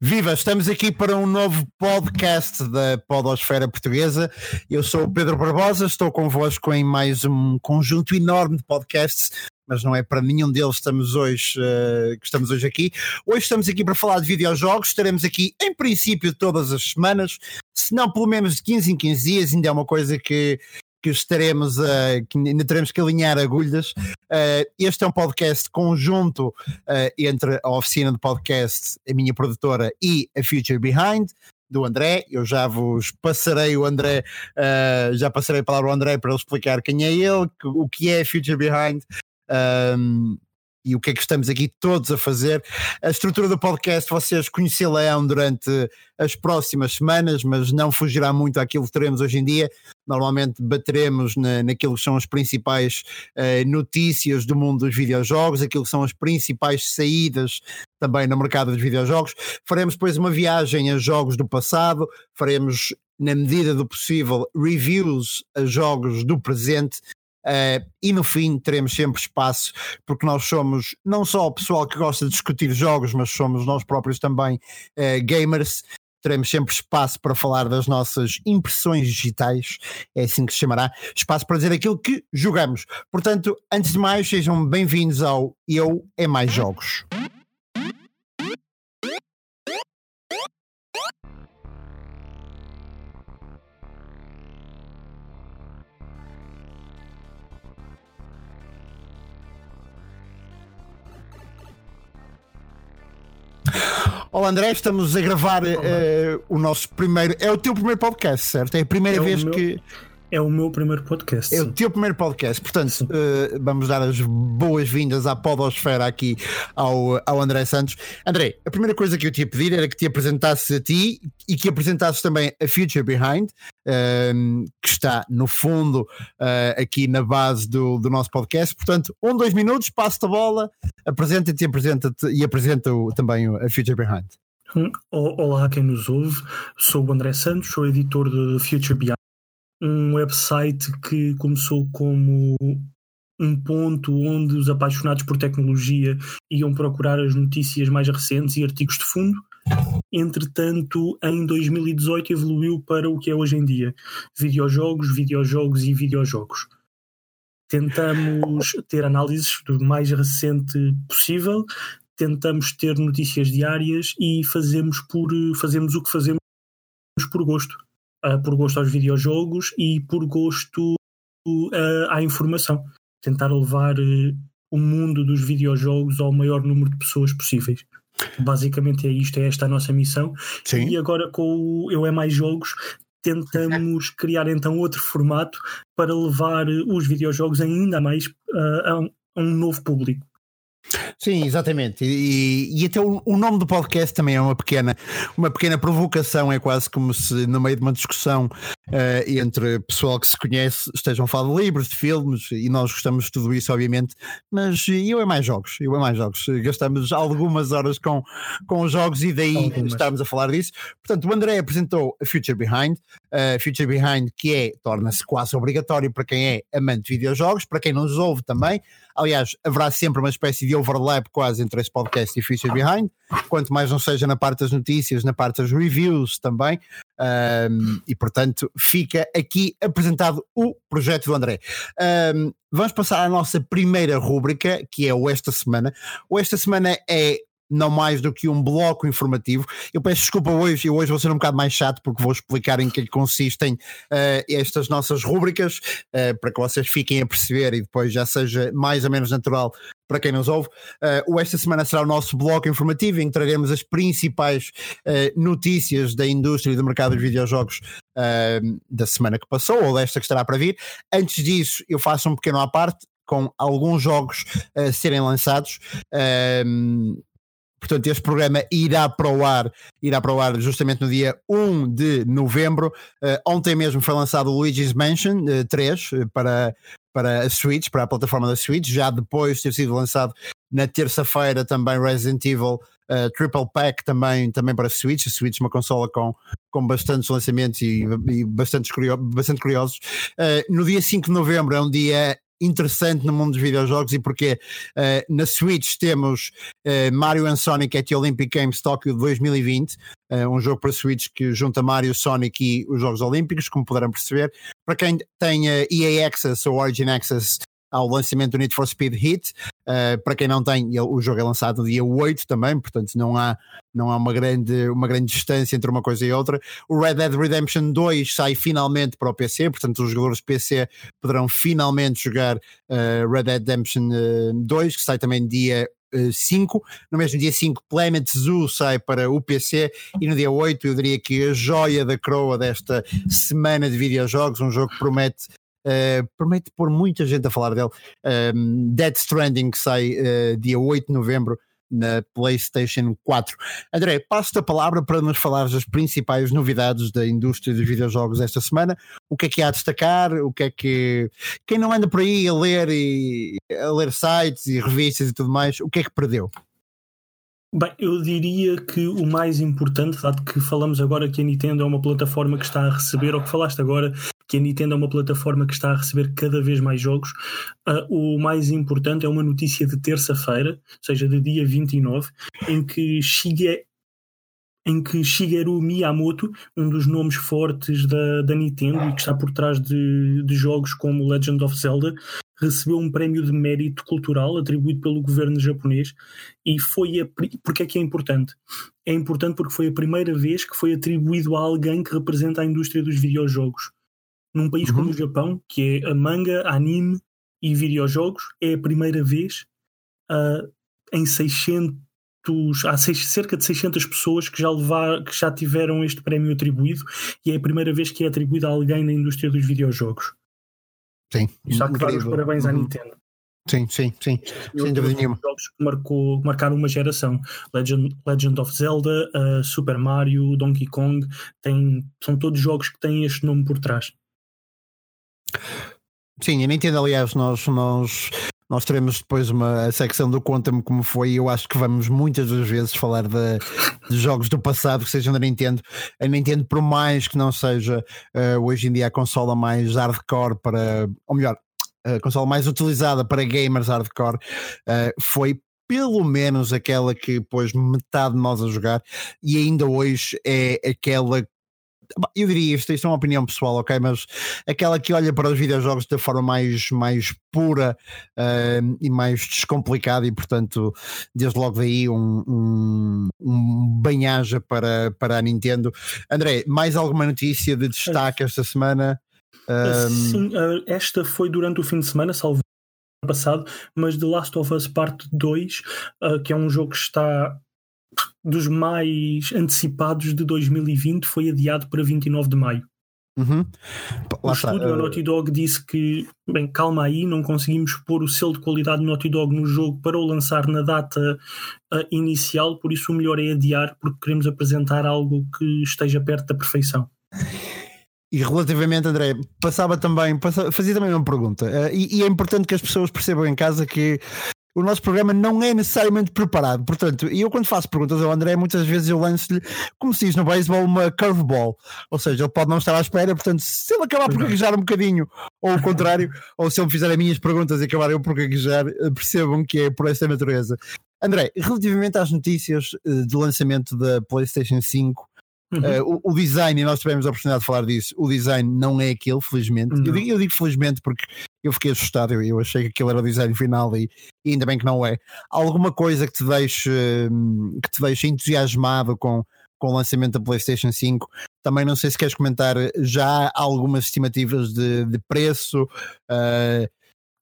Viva, estamos aqui para um novo podcast da Podosfera Portuguesa. Eu sou o Pedro Barbosa, estou convosco em mais um conjunto enorme de podcasts, mas não é para nenhum deles estamos hoje, uh, que estamos hoje aqui. Hoje estamos aqui para falar de videojogos, estaremos aqui em princípio todas as semanas, se não pelo menos de 15 em 15 dias, ainda é uma coisa que que estaremos a, que ainda teremos que alinhar agulhas. Uh, este é um podcast conjunto uh, entre a oficina de podcast, a minha produtora e a Future Behind do André. Eu já vos passarei o André, uh, já passarei a palavra ao André para ele explicar quem é ele, o que é Future Behind. Um, e o que é que estamos aqui todos a fazer. A estrutura do podcast vocês conhecê-la durante as próximas semanas, mas não fugirá muito àquilo que teremos hoje em dia. Normalmente bateremos na, naquilo que são as principais uh, notícias do mundo dos videojogos, aquilo que são as principais saídas também no mercado dos videojogos. Faremos depois uma viagem a jogos do passado, faremos na medida do possível, reviews a jogos do presente Uh, e no fim teremos sempre espaço, porque nós somos não só o pessoal que gosta de discutir jogos, mas somos nós próprios também uh, gamers. Teremos sempre espaço para falar das nossas impressões digitais, é assim que se chamará, espaço para dizer aquilo que jogamos. Portanto, antes de mais, sejam bem-vindos ao Eu é Mais Jogos. Olá André, estamos a gravar uh, o nosso primeiro. É o teu primeiro podcast, certo? É a primeira é vez meu... que. É o meu primeiro podcast. É o teu primeiro podcast. Portanto, uh, vamos dar as boas-vindas à Podosfera aqui ao, ao André Santos. André, a primeira coisa que eu te ia pedir era que te apresentasses a ti e que apresentasses também a Future Behind, uh, que está no fundo uh, aqui na base do, do nosso podcast. Portanto, um, dois minutos, passo-te a bola, apresenta-te apresenta e apresenta também a Future Behind. Hum, olá a quem nos ouve, sou o André Santos, sou editor de Future Behind um website que começou como um ponto onde os apaixonados por tecnologia iam procurar as notícias mais recentes e artigos de fundo. Entretanto, em 2018 evoluiu para o que é hoje em dia: videojogos, videojogos e videojogos. Tentamos ter análises do mais recente possível, tentamos ter notícias diárias e fazemos, por, fazemos o que fazemos por gosto uh, por gosto aos videojogos e por gosto uh, à informação. Tentar levar uh, o mundo dos videojogos ao maior número de pessoas possíveis. Basicamente é isto, é esta a nossa missão. Sim. E agora com o Eu É Mais Jogos tentamos criar então outro formato para levar os videojogos ainda mais uh, a, um, a um novo público. Sim, exatamente. E, e até o, o, nome do podcast também é uma pequena, uma pequena provocação. É quase como se, no meio de uma discussão uh, entre pessoal que se conhece, estejam a falar de livros, de filmes, e nós gostamos de tudo isso, obviamente. Mas eu é mais jogos, eu é mais jogos. Gastamos algumas horas com, com os jogos e daí algumas. estamos a falar disso. Portanto, o André apresentou a Future Behind, uh, Future Behind, que é, torna-se quase obrigatório para quem é amante de videojogos, para quem não os ouve também. Aliás, haverá sempre uma espécie de overlap quase entre esse podcast e Future Behind, quanto mais não seja na parte das notícias, na parte das reviews também. Um, e portanto, fica aqui apresentado o projeto do André. Um, vamos passar à nossa primeira rúbrica, que é o Esta Semana. O Esta Semana é não mais do que um bloco informativo. Eu peço desculpa hoje, eu hoje vou ser um bocado mais chato porque vou explicar em que consistem uh, estas nossas rúbricas uh, para que vocês fiquem a perceber e depois já seja mais ou menos natural para quem nos ouve. Uh, o esta semana será o nosso bloco informativo em que traremos as principais notícias da indústria e do mercado dos videojogos da semana que passou ou desta que estará para vir. Antes disso, eu faço um pequeno à parte com alguns jogos a serem lançados. Portanto, este programa irá para o ar, irá para o ar justamente no dia 1 de novembro. Uh, ontem mesmo foi lançado o Luigi's Mansion uh, 3 uh, para, para a Switch, para a plataforma da Switch. Já depois de ter sido lançado na terça-feira também Resident Evil uh, Triple Pack também, também para a Switch. A Switch é uma consola com, com bastantes lançamentos e, e bastante curiosos. Uh, no dia 5 de novembro é um dia interessante no mundo dos videojogos e porque uh, na Switch temos uh, Mario and Sonic at the Olympic Games Tokyo 2020, uh, um jogo para Switch que junta Mario, Sonic e os Jogos Olímpicos, como poderão perceber. Para quem tem EA Access ou Origin Access, ao lançamento do Need for Speed Hit. Uh, para quem não tem, o jogo é lançado no dia 8 também, portanto não há, não há uma, grande, uma grande distância entre uma coisa e outra. O Red Dead Redemption 2 sai finalmente para o PC, portanto os jogadores PC poderão finalmente jogar uh, Red Dead Redemption uh, 2, que sai também dia 5. No mesmo dia 5, Planet Zoo sai para o PC e no dia 8 eu diria que a joia da croa desta semana de videojogos, um jogo que promete Uh, promete pôr muita gente a falar dele. Um, Dead Stranding que sai uh, dia 8 de novembro na PlayStation 4. André, passo-te a palavra para nos falar das principais novidades da indústria dos videojogos esta semana. O que é que há a destacar? O que é que quem não anda por aí a ler e a ler sites e revistas e tudo mais, o que é que perdeu? Bem, eu diria que o mais importante, dado que falamos agora que a Nintendo é uma plataforma que está a receber, ou que falaste agora que a Nintendo é uma plataforma que está a receber cada vez mais jogos, uh, o mais importante é uma notícia de terça-feira, ou seja, de dia 29, em que Shige, em que Shigeru Miyamoto, um dos nomes fortes da, da Nintendo e que está por trás de, de jogos como Legend of Zelda, recebeu um prémio de mérito cultural atribuído pelo governo japonês e foi a, porque é que é importante? É importante porque foi a primeira vez que foi atribuído a alguém que representa a indústria dos videojogos. Num país uhum. como o Japão, que é a manga, anime e videojogos, é a primeira vez uh, em 600 há seis, cerca de 600 pessoas que já, levar, que já tiveram este prémio atribuído e é a primeira vez que é atribuído a alguém na indústria dos videojogos. Sim. Está que dar os parabéns à uhum. Nintendo. Sim, sim, sim. Sem dúvida nenhuma. Jogos que marcou, marcaram uma geração. Legend, Legend of Zelda, uh, Super Mario, Donkey Kong, tem, são todos jogos que têm este nome por trás. Sim, a Nintendo, aliás, nós, nós nós teremos depois uma secção do Conta-me como foi. Eu acho que vamos muitas das vezes falar de, de, jogos do passado que sejam da Nintendo. A Nintendo, por mais que não seja uh, hoje em dia a consola mais hardcore para, ou melhor, a consola mais utilizada para gamers hardcore, uh, foi pelo menos aquela que pôs metade de nós a jogar e ainda hoje é aquela eu diria isto, isto é uma opinião pessoal, ok? Mas aquela que olha para os videojogos da forma mais, mais pura uh, e mais descomplicada, e portanto, desde logo daí, um, um, um banhaja para, para a Nintendo. André, mais alguma notícia de destaque esta semana? Um... Sim, eh, esta foi durante o fim de semana, salvo passado, mas The Last of Us Parte 2, uh, eh, que é um jogo que está dos mais antecipados de 2020 foi adiado para 29 de maio. Uhum. O estúdio, a eh, Naughty Dog, disse que, bem, calma aí, não conseguimos pôr o selo de qualidade Naughty Dog no jogo para o lançar na data uh, inicial, por isso o melhor é adiar, porque queremos apresentar algo que esteja perto da perfeição. E relativamente, André, passava também, passava, fazia também uma pergunta, uh, e, e, é importante que as pessoas percebam em casa que o nosso programa não é necessariamente preparado. Portanto, eu quando faço perguntas ao André, muitas vezes eu lanço-lhe, como se diz no beisebol, uma curveball. Ou seja, ele pode não estar à espera, portanto, se ele acabar por gaguejar um bocadinho, ou o contrário, ou se ele fizer as minhas perguntas e acabar eu por gaguejar, eh, percebam que é por esta natureza. André, relativamente às notícias eh, de lançamento da PlayStation 5, Uhum. Uh, o, o, design, e nós tivemos a oportunidade de falar disso, o design não é aquele, felizmente. Eu digo, eu digo, felizmente porque eu fiquei assustado, eu, eu, achei que aquele era o design final e, e, ainda bem que não é. Alguma coisa que te deixe, hum, que te deixe entusiasmado com, com o lançamento da PlayStation 5. Também não sei se queres comentar já algumas estimativas de, de preço. Uh,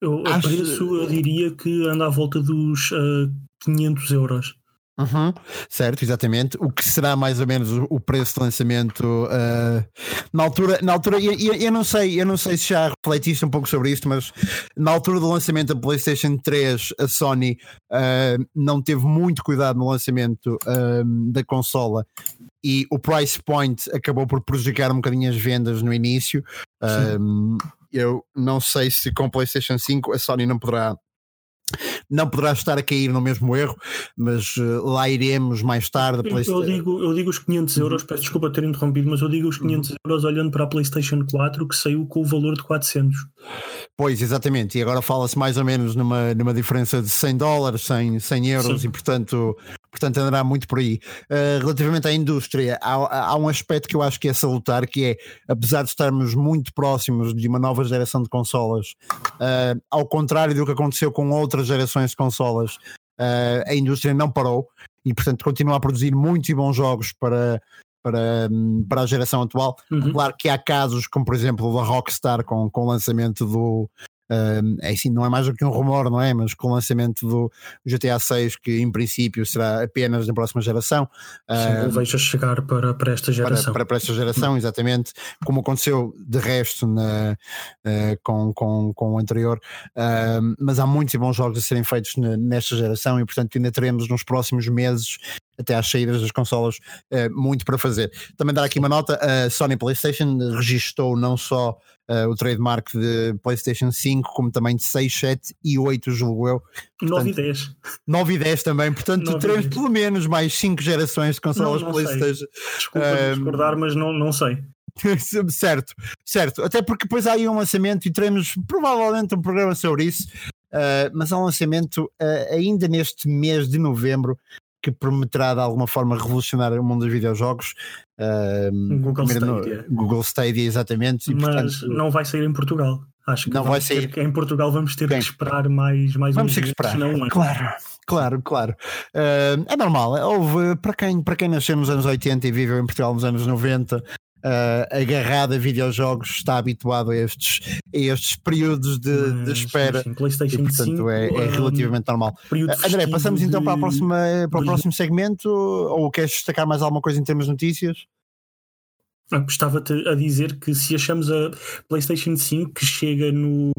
eu, acho... preço eu diria que anda à volta dos uh, 500 euros. Uhum, certo, exatamente. O que será mais ou menos o, preço de lançamento uh, na altura? Na altura, eu, eu, não sei, eu não sei se já refletiste um pouco sobre isto, mas na altura do lançamento da PlayStation 3, a Sony uh, não teve muito cuidado no lançamento da consola e o price point acabou por prejudicar um bocadinho as vendas no início. eu não sei se com PlayStation 5 a Sony não poderá não poderá estar a cair no mesmo erro, mas uh, lá iremos mais tarde. Eu, eu, digo, eu digo os 500 euros, peço desculpa ter interrompido, mas eu digo os 500 uhum. euros olhando para a PlayStation 4 que saiu com o valor de 400. Pois, exatamente, e agora fala-se mais ou menos numa, numa diferença de 100 dólares, 100, 100 euros, Sim. e portanto, portanto andará muito por aí. Uh, relativamente à indústria, há, há um aspecto que eu acho que é salutar, que é, apesar de estarmos muito próximos de uma nova geração de consolas, uh, ao contrário do que aconteceu com outras gerações de consolas, uh, a indústria não parou e, portanto, continua a produzir muitos e bons jogos para, para, para a geração atual. Uhum. Claro que há casos, como por exemplo da Rockstar com, com o lançamento do. Uh, é assim, não é mais do que um rumor, não é? Mas com o lançamento do GTA 6, que em princípio será apenas na próxima geração. Sim, uh, vejo chegar para, para esta geração. Para, para, esta geração, exatamente. Como aconteceu de resto na, uh, com, com, com o anterior. mas há muitos e bons jogos a serem feitos nesta geração e, portanto, ainda teremos nos próximos meses até às saídas das consolas, uh, muito para fazer. Também dar aqui uma nota: a Sony PlayStation registou não só uh, o trademark de PlayStation 5, como também de 6, 7 e 8, julgo eu. Portanto, 9 e 10. 9 e 10 também, portanto teremos pelo menos mais 5 gerações de consolas não, não PlayStation. Sei. Desculpa um, discordar, mas não, não sei. certo, certo. Até porque depois há aí um lançamento e teremos provavelmente um programa sobre isso. Uh, mas há um lançamento uh, ainda neste mês de novembro que prometerá de alguma forma revolucionar o mundo dos videojogos. Uh, Google Stadia. No, Google Stadia, exatamente. E, Mas portanto, não vai sair em Portugal. Acho que não vai sair. Em Portugal vamos ter Bem, que esperar mais, mais vamos ter que esperar. Não, claro. Claro, claro. Uh, é normal. Houve, para quem, para quem nasceu nos anos 80 e viveu em Portugal nos anos 90, uh, agarrado a videojogos está habituado a estes, a estes períodos de, de espera. Sim, PlayStation e, portanto, 5, é, é relativamente normal. Uh, André, passamos então para, a próxima, para o próximo segmento ou queres destacar mais alguma coisa em termos de notícias? Estava-te a dizer que se achamos a PlayStation 5 que chega no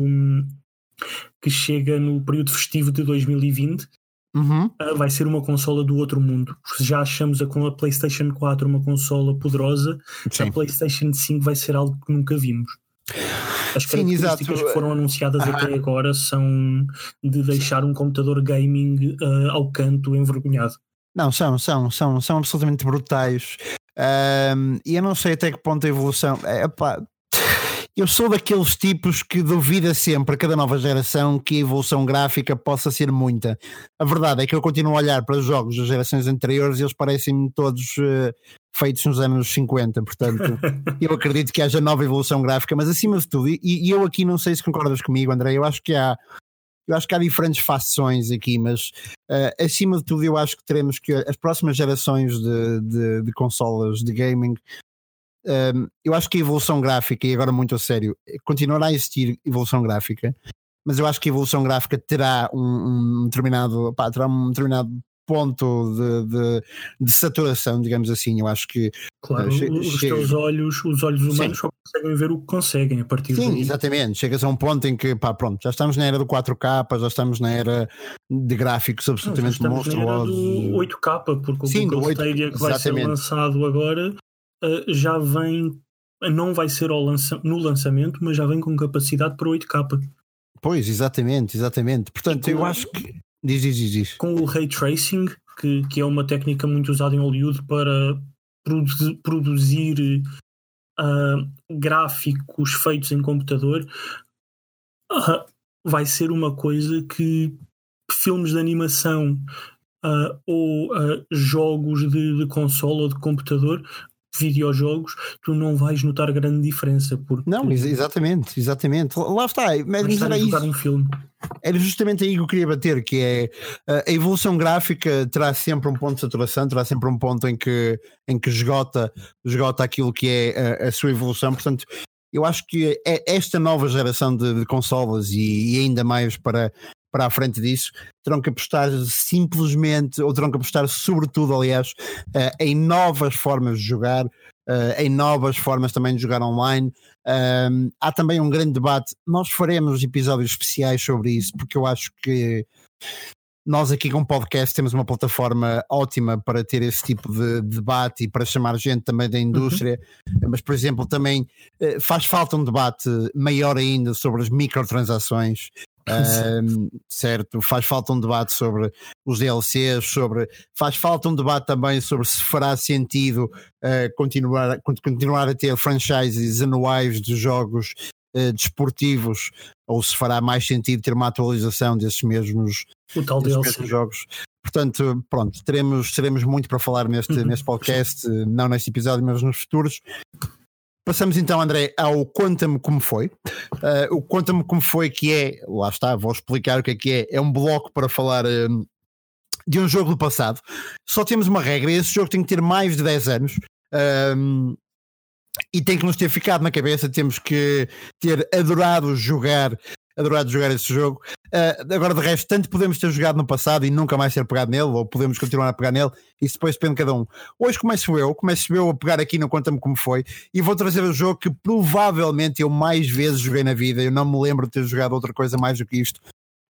que chega no período festivo de 2020 Uhum. Uh, vai ser uma consola do outro mundo. Já achamos a, a PlayStation 4 uma consola poderosa, Sim. a PlayStation 5 vai ser algo que nunca vimos. As características Sim, que foram anunciadas uhum. até agora são de deixar um computador gaming uh, ao canto envergonhado. Não, são, são, são, são absolutamente brutais. Um, e eu não sei até que ponto a evolução. É, pá, eu sou daqueles tipos que duvida sempre, a cada nova geração, que a evolução gráfica possa ser muita. A verdade é que eu continuo a olhar para os jogos das gerações anteriores e eles parecem-me todos uh, feitos nos anos 50. Portanto, eu acredito que haja nova evolução gráfica, mas acima de tudo, e, e, eu aqui não sei se concordas comigo, André, eu acho que há. Eu acho que há diferentes facções aqui, mas uh, acima de tudo eu acho que teremos que as próximas gerações de, de, de consolas de gaming um, eu acho que a evolução gráfica, e agora muito a sério, continuará a existir evolução gráfica, mas eu acho que a evolução gráfica terá um, um determinado, pá, terá um determinado ponto de, de, de, saturação, digamos assim. Eu acho que claro, uh, os teus olhos, os olhos humanos Sim. só conseguem ver o que conseguem a partir Sim, daí. exatamente. Chegas a um ponto em que pá, pronto, já estamos na era do 4K, já estamos na era de gráficos absolutamente monstruosos. Na era do 8K, porque Sim, o Google 8... Stadia que vai ser lançado agora uh, já vem, não vai ser lança, no lançamento, mas já vem com capacidade para 8K. Pois, exatamente, exatamente. Portanto, com, eu acho que. Diz, diz, diz, diz. Com o ray tracing, que, que é uma técnica muito usada em Hollywood para produ produzir uh, gráficos feitos em computador, uh, vai ser uma coisa que filmes de animação uh, ou jogos de, de console ou de computador videojogos, tu não vais notar grande diferença. Porque não, exatamente, exatamente. Lá está, mas era isso. Um filme. Era justamente aí que eu queria bater, que é a evolução gráfica terá sempre um ponto de saturação, terá sempre um ponto em que, em que esgota, esgota aquilo que é a, a sua evolução, portanto eu acho que é esta nova geração de, de consolas e, e, ainda mais para, para a frente disso, terão que apostar simplesmente, ou terão que apostar sobretudo, aliás, uh, em novas formas de jogar, uh, em novas formas também de jogar online. Há também um grande debate, nós faremos episódios especiais sobre isso, porque eu acho que nós aqui com o podcast temos uma plataforma ótima para ter esse tipo de debate e para chamar gente também da indústria, uhum. mas por exemplo também uh, faz falta um debate maior ainda sobre as microtransações, um, certo? Faz falta um debate sobre os DLCs, sobre faz falta um debate também sobre se fará sentido uh, continuar, continuar a ter franchises anuais de jogos uh, desportivos ou se fará mais sentido ter uma atualização desses mesmos, desses mesmos jogos. Portanto, pronto, teremos, teremos muito para falar neste, uhum. neste podcast, não neste episódio, mas nos futuros. Passamos então, André, ao Conta-me Como Foi. Uh, o Conta-me Como Foi, que é, lá está, vou explicar o que é que é, é um bloco para falar uh, de um jogo do passado. Só temos uma regra, esse jogo tem que ter mais de 10 anos. Um, e tem que nos ter ficado na cabeça, temos que ter adorado jogar adorado jogar esse jogo. Uh, agora, de resto, tanto podemos ter jogado no passado e nunca mais ter pegado nele, ou podemos continuar a pegar nele, isso depois depende de cada um. Hoje começo eu, começo eu a pegar aqui no Conta-me Como Foi, e vou trazer o jogo que provavelmente eu mais vezes joguei na vida. Eu não me lembro de ter jogado outra coisa mais do que isto.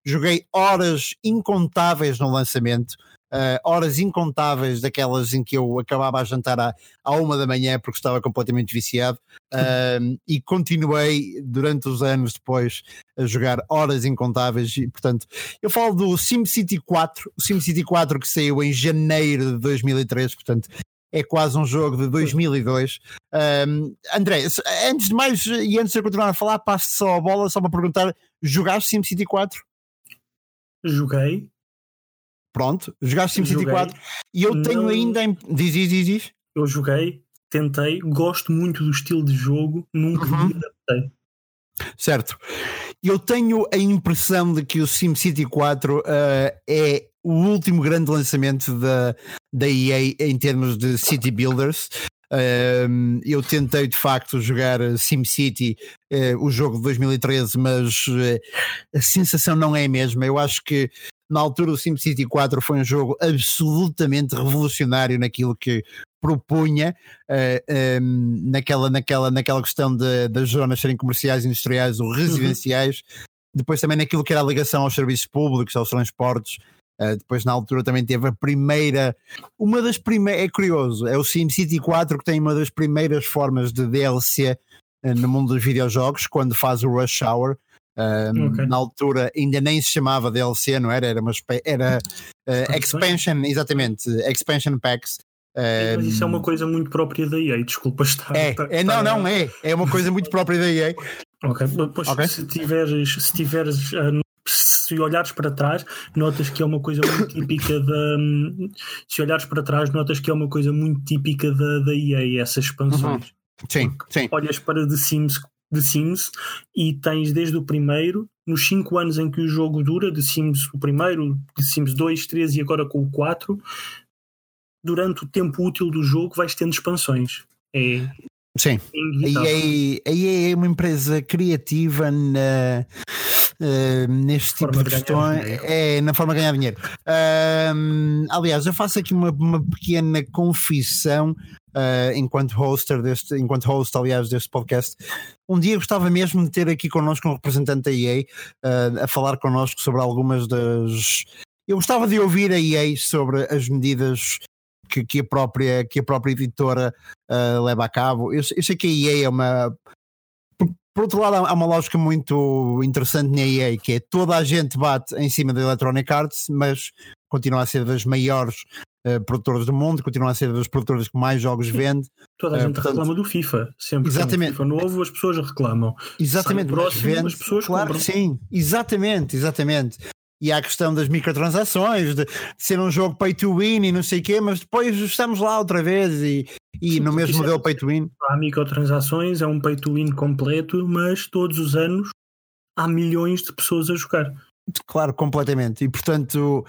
Joguei horas incontáveis no lançamento uh, horas incontáveis daquelas em que eu acabava a jantar à, à uma da manhã porque estava completamente viciado uh, e continuei durante os anos depois a jogar horas incontáveis e portanto eu falo do SimCity 4, o SimCity 4 que saiu em janeiro de 2003, portanto é quase um jogo de 2002. Um, André, antes de mais e antes de eu continuar a falar, passo só a bola só para perguntar: jogaste SimCity 4? Joguei, Pronto, jogaste SimCity 4 e eu tenho não... ainda. Em... Diz, diz, diz, diz. Eu joguei, tentei, gosto muito do estilo de jogo, nunca uhum. me adaptei. Certo. Eu tenho a impressão de que o SimCity 4 uh, é o último grande lançamento da, da EA em termos de City Builders. Eu tentei de facto jogar SimCity, uh, o jogo de 2013, mas uh, a sensação não é a mesma. Eu acho que na altura o SimCity 4 foi um jogo absolutamente revolucionário naquilo que propunha uh, um, naquela, naquela, naquela questão de, das zonas serem comerciais, industriais ou residenciais, uhum. depois também naquilo que era a ligação aos serviços públicos, aos transportes. Uh, depois na altura também teve a primeira, uma das primeiras, é curioso, é o SimCity 4 que tem uma das primeiras formas de DLC uh, eh, no mundo dos videojogos, quando faz o Rush Hour, okay. Na altura ainda nem se chamava DLC, não era? Era uma era uh, expansion, exatamente, expansion packs. Mas isso é uma coisa muito própria da EA, desculpa estar. É, é não, não, é. É uma coisa muito própria da EA. Ok, pois okay. se tiveres, se tiveres uh, se olhares para trás, notas que é uma coisa muito típica da. Se olhares para trás, notas que é uma coisa muito típica da, da EA, essas expansões. Uhum. Sim, sim. Olhas para The Sims de Sims e tens desde o primeiro, nos 5 anos em que o jogo dura, de Sims o primeiro, de Sims 2, 3 e agora com o 4, durante o tempo útil do jogo vais tendo expansões. É, Sim, a EA, é uma empresa criativa na, uh, neste tipo de questões, é na forma de ganhar dinheiro. Uh, aliás, eu faço aqui uma, uma pequena confissão uh, enquanto hoster deste, enquanto host, aliás, deste podcast. Um dia gostava mesmo de ter aqui connosco um representante da EA uh, a falar connosco sobre algumas das. Eu gostava de ouvir a EA sobre as medidas que, que, a, própria, que a própria editora uh, leva a cabo. Eu, eu, sei que a EA é uma. Por, outro lado, há uma lógica muito interessante na EA, que é toda a gente bate em cima da Electronic Arts, mas continua a ser das maiores uh, produtoras do mundo, continua a ser das produtoras que mais jogos vende. Toda a gente uh, portanto, reclama do FIFA, sempre exatamente. que um FIFA novo as pessoas reclamam. Exatamente, próximo, vende, as pessoas claro compram. sim, exatamente, exatamente. E há a questão das microtransações, de ser um jogo pay to win e não sei o quê, mas depois estamos lá outra vez e, e Sim, no mesmo modelo é, pay to win. Há microtransações, é um pay to win completo, mas todos os anos há milhões de pessoas a jogar. Claro, completamente. E portanto,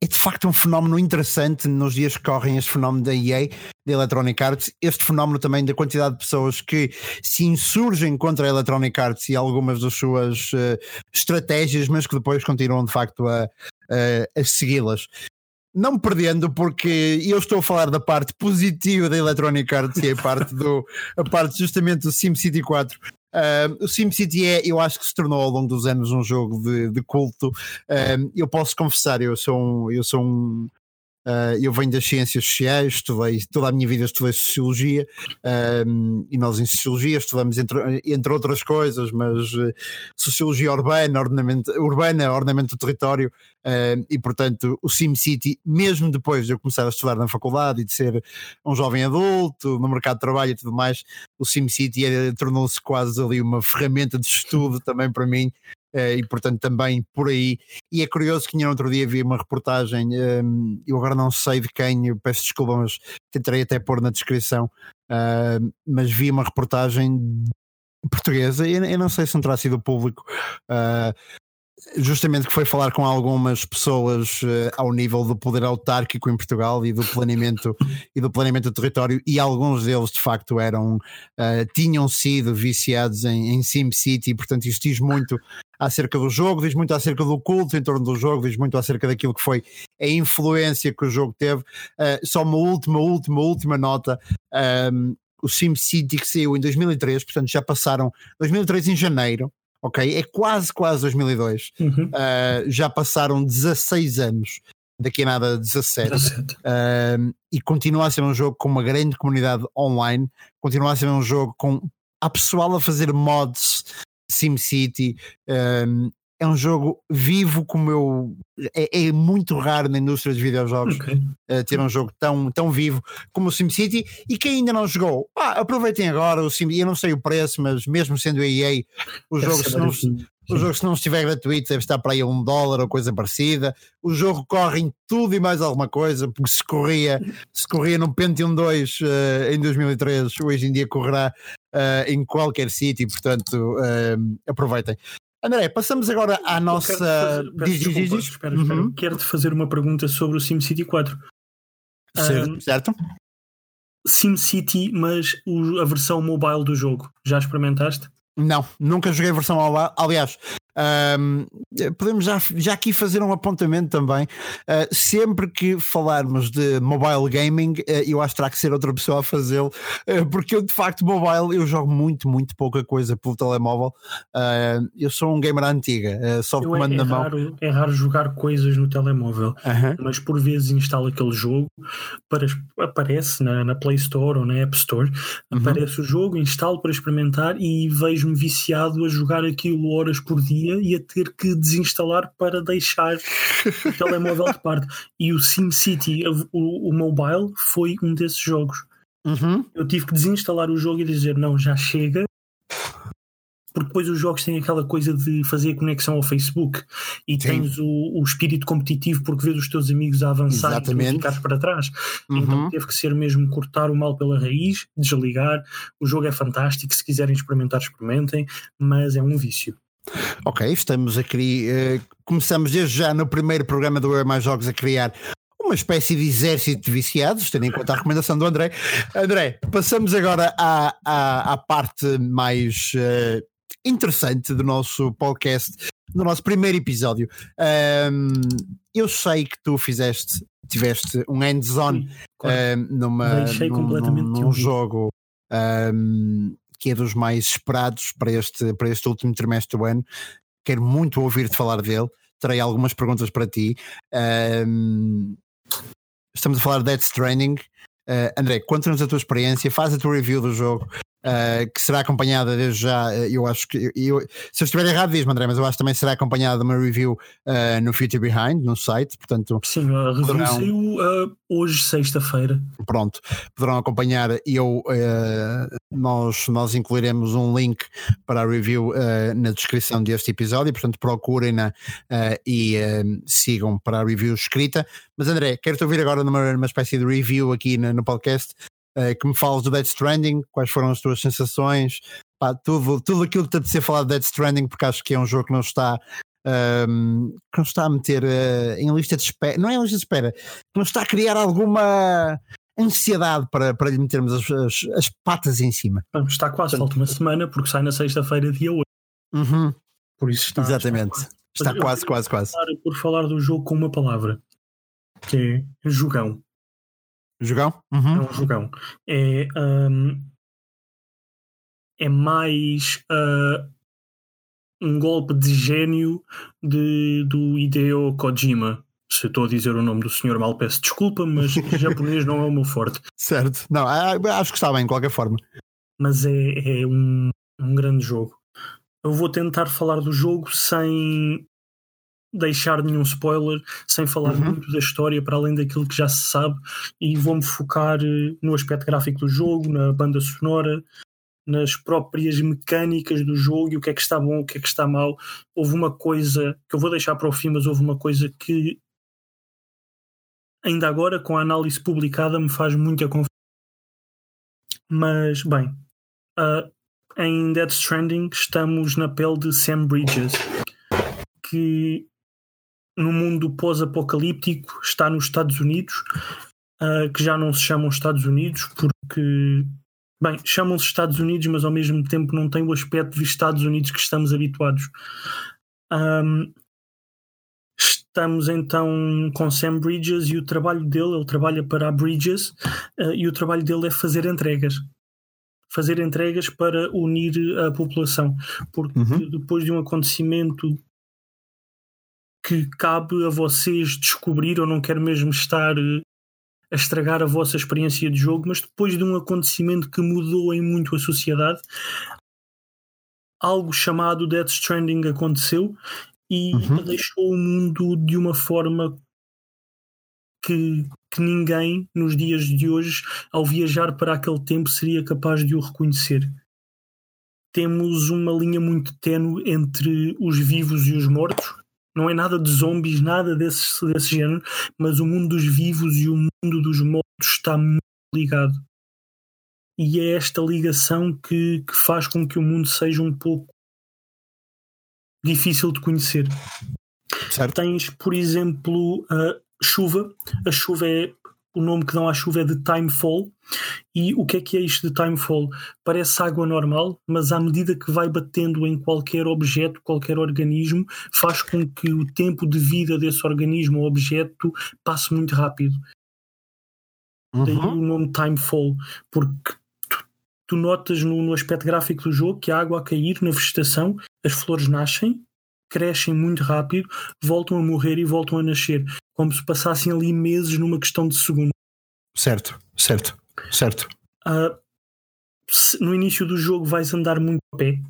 é de facto um fenómeno interessante nos dias que correm este fenómeno da EA, da Electronic Arts, este fenómeno também da quantidade de pessoas que se insurgem contra a Electronic Arts e algumas das suas uh, estratégias, mas que depois continuam de facto a, a, a segui-las. Não perdendo, porque eu estou a falar da parte positiva da Electronic Arts e a parte, do, a parte justamente do SimCity 4, O SimCity é, eu acho que se tornou ao longo dos anos um jogo de, de culto. Eu posso confessar, eu sou um, eu sou um, Uh, eu venho das ciências sociais, estudei toda a minha vida estudei sociologia um, e nós em sociologia estudamos entre, entre outras coisas, mas uh, sociologia urbana, ordenamento, urbana, ordenamento do território uh, e portanto o SimCity, mesmo depois de eu começar a estudar na faculdade e de ser um jovem adulto no mercado de trabalho e tudo mais, o SimCity tornou-se quase ali uma ferramenta de estudo também para mim e portanto também por aí. E é curioso que no outro dia vi uma reportagem, ehm, eu agora não sei de quem, peço desculpa, mas tentarei até pôr na descrição, uh, mas vi uma reportagem portuguesa, eu, não sei se não terá sido público, uh, justamente que foi falar com algumas pessoas uh, ao nível do poder autárquico em Portugal e do planeamento e do planeamento do território e alguns deles de facto eram uh, tinham sido viciados em, em SimCity, portanto isto diz muito acerca do jogo, diz muito acerca do culto em torno do jogo, diz muito acerca daquilo que foi a influência que o jogo teve. Uh, só uma última, última, última nota. Um, o SimCity que saiu em 2003, portanto já passaram 2003 em janeiro, ok? É quase, quase 2002. Uhum. Uh, já passaram 16 anos, daqui a nada 17. 17. Uh, e continua a ser um jogo com uma grande comunidade online, continua a ser um jogo com. Há pessoal a fazer mods SimCity. Um, é um jogo vivo como eu. É, é, muito raro na indústria dos videojogos okay. uh, ter um jogo tão, tão vivo como o SimCity. E quem ainda não jogou, ah, aproveitem agora o Sim. Eu não sei o preço, mas mesmo sendo EA, o jogo, se não, o jogo, se não estiver gratuito, deve estar para aí a um dólar ou coisa parecida. O jogo corre em tudo e mais alguma coisa, porque se corria, se corria no Pentium 2 uh, em 2003, hoje em dia correrá uh, em qualquer sítio, portanto, uh, aproveitem. André, passamos agora à nossa. Fazer, diz, diz, diz, espera, espera. Uhum. Quero-te fazer uma pergunta sobre o SimCity 4. Certo. Um, certo. SimCity, mas o, a versão mobile do jogo, já experimentaste? Não, nunca joguei a versão mobile. Aliás, um, podemos já, já aqui fazer um apontamento também. Uh, sempre que falarmos de mobile gaming, uh, eu acho que terá que ser outra pessoa a fazê-lo, uh, porque eu de facto, mobile, eu jogo muito, muito pouca coisa pelo telemóvel. eu sou um gamer antiga, só eu comando é, é, na mão. Raro, é raro jogar coisas no telemóvel, -huh. mas por vezes instalo aquele jogo, para, aparece na, na Play Store ou na App Store, -huh. aparece o jogo, instalo para experimentar e vejo-me viciado a jogar aquilo horas por dia dia e a ter que desinstalar para deixar o telemóvel de parte. E o SimCity, o, o mobile, foi um desses jogos. Uhum. Eu tive que desinstalar o jogo e dizer não, já chega. Porque depois os jogos têm aquela coisa de fazer a conexão ao Facebook e Sim. tens o, o, espírito competitivo porque vês os teus amigos a avançar Exatamente. e tu ficares para trás. Uhum. Então teve que ser mesmo cortar o mal pela raiz, desligar. O jogo é fantástico, se quiserem experimentar, experimentem, mas é um vício. Ok, estamos a criar. Uh, começamos desde já no primeiro programa do Eu Mais Jogos a criar uma espécie de exército de viciados, tendo em conta a recomendação do André. André, passamos agora à, à, à parte mais uh, interessante do nosso podcast, do nosso primeiro episódio. Um, eu sei que tu fizeste, tiveste um hands-on claro. numa, num, num, num jogo. Um, que é dos mais esperados para este, para este último trimestre do ano. Quero muito ouvir-te falar dele. Terei algumas perguntas para ti. Um, estamos a falar de Death Stranding. Uh, André, conta-nos a tua experiência, faz a tua review do jogo, uh, que será acompanhada desde já. Uh, eu acho que, eu, se eu estiver errado, diz-me, André, mas eu acho que também será acompanhada de uma review no Future Behind, no site. Portanto, sim, a review poderão, saiu hoje, sexta-feira. Pronto, poderão acompanhar. Eu, nós, nós incluiremos um link para a review na descrição deste episódio, portanto, procurem-na e sigam para a review escrita. Mas André, quero-te ouvir agora numa, numa espécie de review aqui no, no podcast, uh, que me fales do Dead Stranding, quais foram as tuas sensações, pá, tudo, tudo aquilo que te apetece falar do Dead Stranding, porque acho que é um jogo que não está. Um, ehm, que não está a meter uh, em lista de espera, não é em lista de espera, que não está a criar alguma ansiedade para, para lhe metermos as, as, as patas em cima. Está quase, falta uma semana, porque sai na sexta-feira, dia 8. Uhum. Por isso está. Exatamente. Está, está quase, quase, quase. Por falar do jogo com uma palavra que é jogão. Jogão? Uhum. É um jogão. É, um, é mais uh, um golpe de gênio de, do Hideo Kojima. Se estou a dizer o nome do senhor mal, peço desculpa, mas japonês não é o meu forte. Certo, não, acho que está bem, de qualquer forma. Mas é, é um, um grande jogo. Eu vou tentar falar do jogo sem deixar nenhum spoiler, sem falar uhum. muito da história, para além daquilo que já se sabe, e vou-me focar eh, no aspecto gráfico do jogo, na banda sonora, nas próprias mecânicas do jogo e o que é que está bom, o que é que está mal. Houve uma coisa que eu vou deixar para o fim, mas houve uma coisa que ainda agora, com a análise publicada, me faz muita confusão. Mas, bem, uh, em Dead Stranding estamos na pele de Sam Bridges, que no mundo pós-apocalíptico está nos Estados Unidos, uh, que já não se chamam Estados Unidos, porque, bem, chamam-se Estados Unidos, mas ao mesmo tempo não têm o aspecto dos Estados Unidos que estamos habituados. Um, estamos então com Sam Bridges e o trabalho dele, ele trabalha para a Bridges, uh, e o trabalho dele é fazer entregas fazer entregas para unir a população, porque uhum. depois de um acontecimento que cabe a vocês descobrir, ou não quero mesmo estar eh, a estragar a vossa experiência de jogo, mas depois de um acontecimento que mudou em muito a sociedade, algo chamado Death Stranding aconteceu e uhum. deixou o mundo de uma forma que, que ninguém nos dias de hoje, ao viajar para aquele tempo, seria capaz de o reconhecer. Temos uma linha muito tenue entre os vivos e os mortos, não é nada de zombies, nada desse, desse género, mas o mundo dos vivos e o mundo dos mortos está muito ligado. E é esta ligação que, que faz com que o mundo seja um pouco difícil de conhecer. Certo. Tens, por exemplo, a chuva. A chuva é o nome que dão à chuva é de Timefall. E o que é que é isto de Timefall? Parece água normal, mas à medida que vai batendo em qualquer objeto, qualquer organismo, faz com que o tempo de vida desse organismo ou objeto passe muito rápido. Uhum. Daí o nome Timefall, porque tu, tu notas no, no aspecto gráfico do jogo que a água a cair na vegetação, as flores nascem, crescem muito rápido, voltam a morrer e voltam a nascer como se passassem ali meses numa questão de segundo. Certo, certo, certo. Uh, no início do jogo vais andar muito a pé.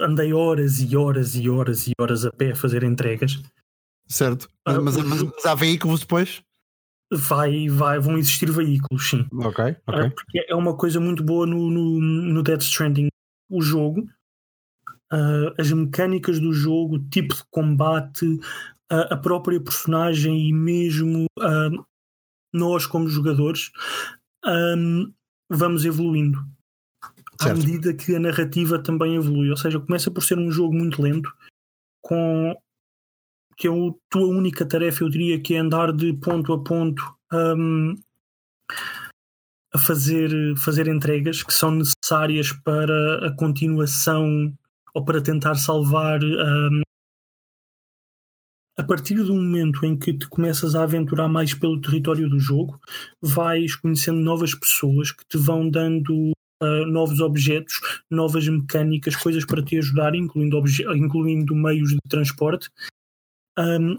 Andei horas e horas e horas e horas a pé a fazer entregas. Certo. Uh, mas, mas, mas, há veículos depois? Vai, vai, vão existir veículos, sim. Ok, ok. Uh, porque é uma coisa muito boa no, no, no Death Stranding. O jogo, uh, as mecânicas do jogo, o tipo de combate, a, a própria personagem e mesmo uh, nós como jogadores um, vamos evoluindo certo. à medida que a narrativa também evolui. Ou seja, começa por ser um jogo muito lento, com que é a tua única tarefa, eu diria que é andar de ponto a ponto um, a fazer, fazer entregas que são necessárias para a continuação ou para tentar salvar um, a partir do momento em que te começas a aventurar mais pelo território do jogo, vais conhecendo novas pessoas que te vão dando uh, novos objetos, novas mecânicas, coisas para te ajudar, incluindo, incluindo meios de transporte. Um,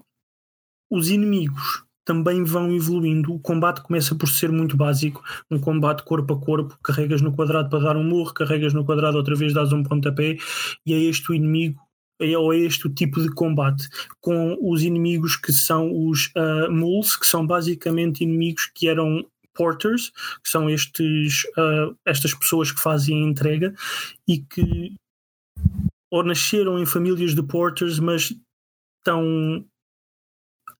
os inimigos também vão evoluindo. O combate começa por ser muito básico, um combate corpo a corpo, carregas no quadrado para dar um murro, carregas no quadrado outra vez dás um pontapé e é este o inimigo é, ou é este o tipo de combate com os inimigos que são os uh, mules, que são basicamente inimigos que eram porters, que são estes, uh, estas pessoas que fazem a entrega e que ou nasceram em famílias de porters, mas estão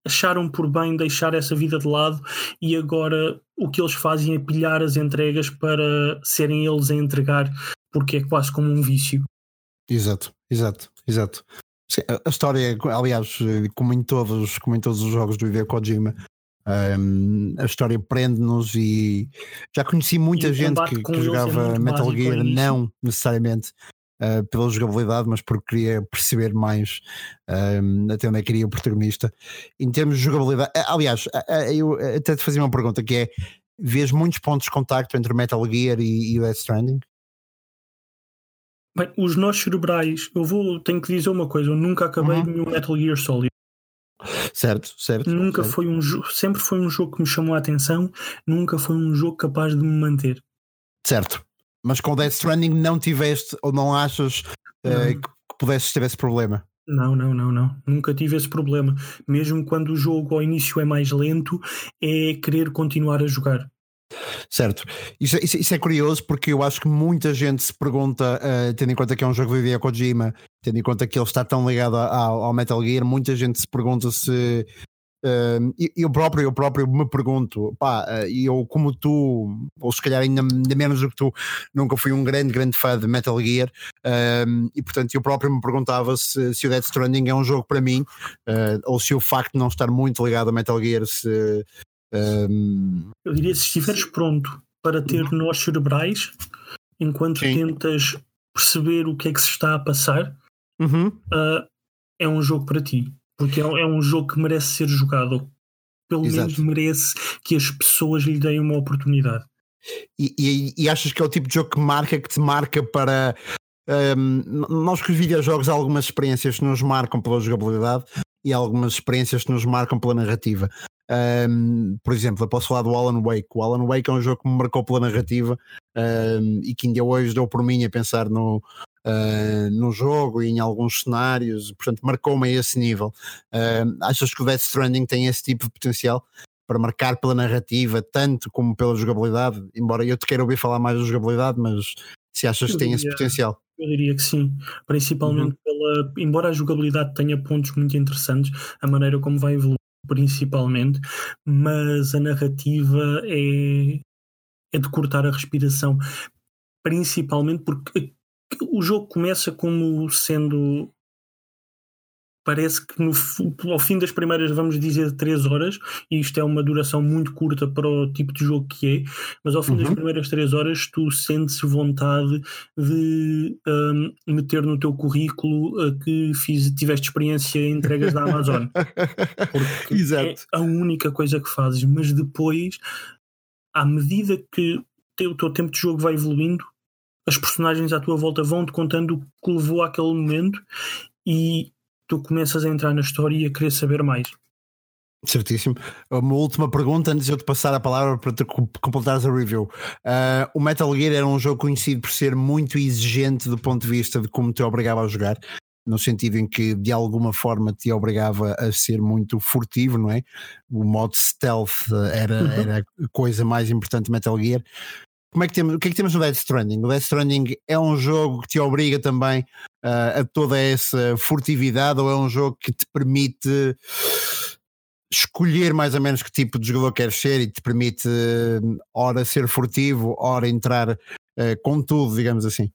acharam por bem deixar essa vida de lado e agora o que eles fazem é pilhar as entregas para serem eles a entregar, porque é quase como um vício. Exato, exato, exato. Sim, a história, aliás, como em todos, como em todos os jogos do Hideo Kojima, um, a história prende-nos e já conheci muita gente que, que jogava é Metal Gear, não necessariamente uh, pela jogabilidade, mas porque queria perceber mais um, até onde é que queria o protagonista. Em termos de jogabilidade, aliás, eu até te fazia uma pergunta que é: vês muitos pontos de contacto entre Metal Gear e, e Death Stranding? Bem, os nós cerebrais, eu vou, tenho que dizer uma coisa, eu nunca acabei uhum. nenhum Metal Gear Solid. Certo, certo. Nunca certo. foi um jogo, sempre foi um jogo que me chamou a atenção, nunca foi um jogo capaz de me manter. Certo. Mas com Death Stranding não tiveste ou não achas uh, que pudesses ter esse problema? Não, não, não, não. Nunca tive esse problema. Mesmo quando o jogo ao início é mais lento, é querer continuar a jogar. Certo. Isso, isso, isso, é curioso porque eu acho que muita gente se pergunta, uh, tendo em conta que é um jogo de Hideo Kojima, tendo em conta que ele está tão ligado ao, ao Metal Gear, muita gente se pergunta se. Uh, eu próprio, eu próprio me pergunto, pá, uh, eu como tu, ou se calhar ainda, ainda, menos do que tu, nunca fui um grande, grande fã de Metal Gear, uh, e portanto eu próprio me perguntava se, se o Death Stranding é um jogo para mim, ou se o facto de não estar muito ligado a Metal Gear se, um... Eu diria se estiveres pronto para ter uhum. nós cerebrais enquanto Sim. tentas perceber o que é que se está a passar, uhum. uh, é um jogo para ti. Porque é, é, um jogo que merece ser jogado. Pelo Exato. menos merece que as pessoas lhe deem uma oportunidade. E, e, e, achas que é o tipo de jogo que marca, que te marca para. Um, nós que os videojogos há algumas experiências que nos marcam pela jogabilidade e algumas experiências que nos marcam pela narrativa. Um, por exemplo, eu posso falar do Alan Wake. O Alan Wake é um jogo que me marcou pela narrativa um, e que ainda hoje dou por mim a pensar no, uh, no jogo e em alguns cenários, portanto, marcou-me a esse nível. Uh, achas que o Death Stranding tem esse tipo de potencial? Para marcar pela narrativa, tanto como pela jogabilidade, embora eu te queira ouvir falar mais da jogabilidade, mas se achas eu que tem esse potencial. Eu diria que sim, principalmente uhum. pela. Embora a jogabilidade tenha pontos muito interessantes, a maneira como vai evoluir principalmente, mas a narrativa é, é de cortar a respiração, principalmente porque o jogo começa como sendo parece que no, ao fim das primeiras, vamos dizer, 3 horas, e isto é uma duração muito curta para o tipo de jogo que é, mas ao fim uhum. das primeiras 3 horas tu sentes vontade de um, meter no teu currículo que fiz, tiveste experiência em entregas da Amazon. Porque Exato. é a única coisa que fazes, mas depois, à medida que o teu tempo de jogo vai evoluindo, as personagens à tua volta vão-te contando o que levou àquele momento e tu começas a entrar na história e a querer saber mais. Certíssimo. Uma última pergunta antes de eu te passar a palavra para te completares a review. Uh, o Metal Gear era um jogo conhecido por ser muito exigente do ponto de vista de como te obrigava a jogar, no sentido em que de alguma forma te obrigava a ser muito furtivo, não é? O modo stealth era, uhum. era a coisa mais importante do Metal Gear. Como é que temos, o que é que temos no Death Stranding? O Death Stranding é um jogo que te obriga também uh, a toda essa furtividade ou é um jogo que te permite escolher mais ou menos que tipo de jogador queres ser e te permite uh, ora ser furtivo, ora entrar uh, com tudo, digamos assim?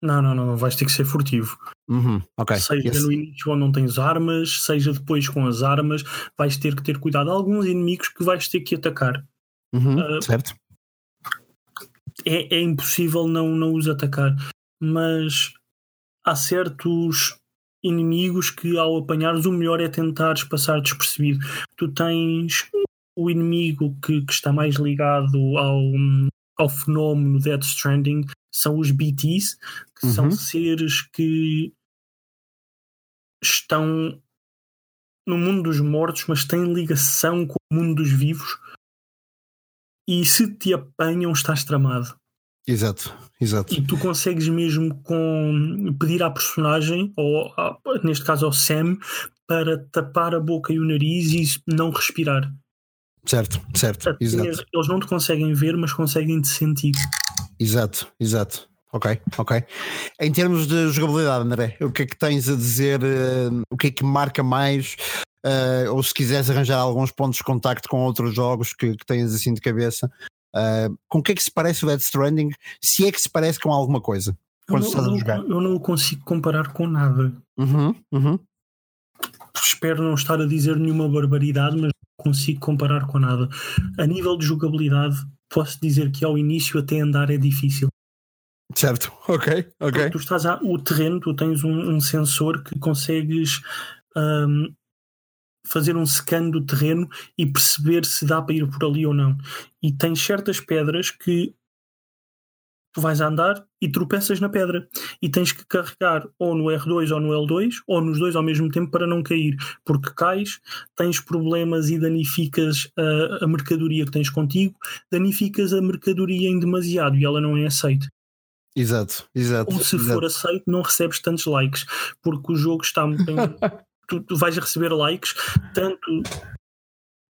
Não, não, não, vais ter que ser furtivo. Uhum, okay. Seja yes. no início onde não tens armas, seja depois com as armas, vais ter que ter cuidado. Há alguns inimigos que vais ter que atacar. Uhum, uh, certo é, é impossível não, não os atacar. Mas há certos inimigos que ao apanhares o melhor é tentares passar despercebido. Tu tens o inimigo que, que está mais ligado ao, ao fenómeno Dead Stranding são os BTs, que uhum. são seres que estão no mundo dos mortos, mas têm ligação com o mundo dos vivos e se te apanham estás tramado. Exato, exato. E tu consegues mesmo com pedir à personagem, ou neste caso ao Sam, para tapar a boca e o nariz e não respirar. Certo, certo, exato. Eles não te conseguem ver, mas conseguem te sentir. Exato, exato. Ok, ok. Em termos de jogabilidade, André, o que é que tens a dizer? Uh, o que é que marca mais? Uh, ou se quiseres arranjar alguns pontos de contacto com outros jogos que, que tens assim de cabeça, uh, com o que é que se parece o Dead Stranding? Se é que se parece com alguma coisa quando eu estás a jogar? Eu não o consigo comparar com nada. Uhum, uhum. Espero não estar a dizer nenhuma barbaridade, mas não consigo comparar com nada. A nível de jogabilidade, posso dizer que ao início até andar é difícil. Certo, ok, ok. tu estás a, o terreno, tu tens um, um sensor que consegues um, fazer um scan do terreno e perceber se dá para ir por ali ou não. E tens certas pedras que tu vais andar e tropeças na pedra e tens que carregar ou no R2 ou no L2 ou nos dois ao mesmo tempo para não cair, porque cais, tens problemas e danificas a, a mercadoria que tens contigo, danificas a mercadoria em demasiado e ela não é aceita. Exato, exato. Ou se exato. for aceito, não recebes tantos likes, porque o jogo está muito. tu, tu vais receber likes tanto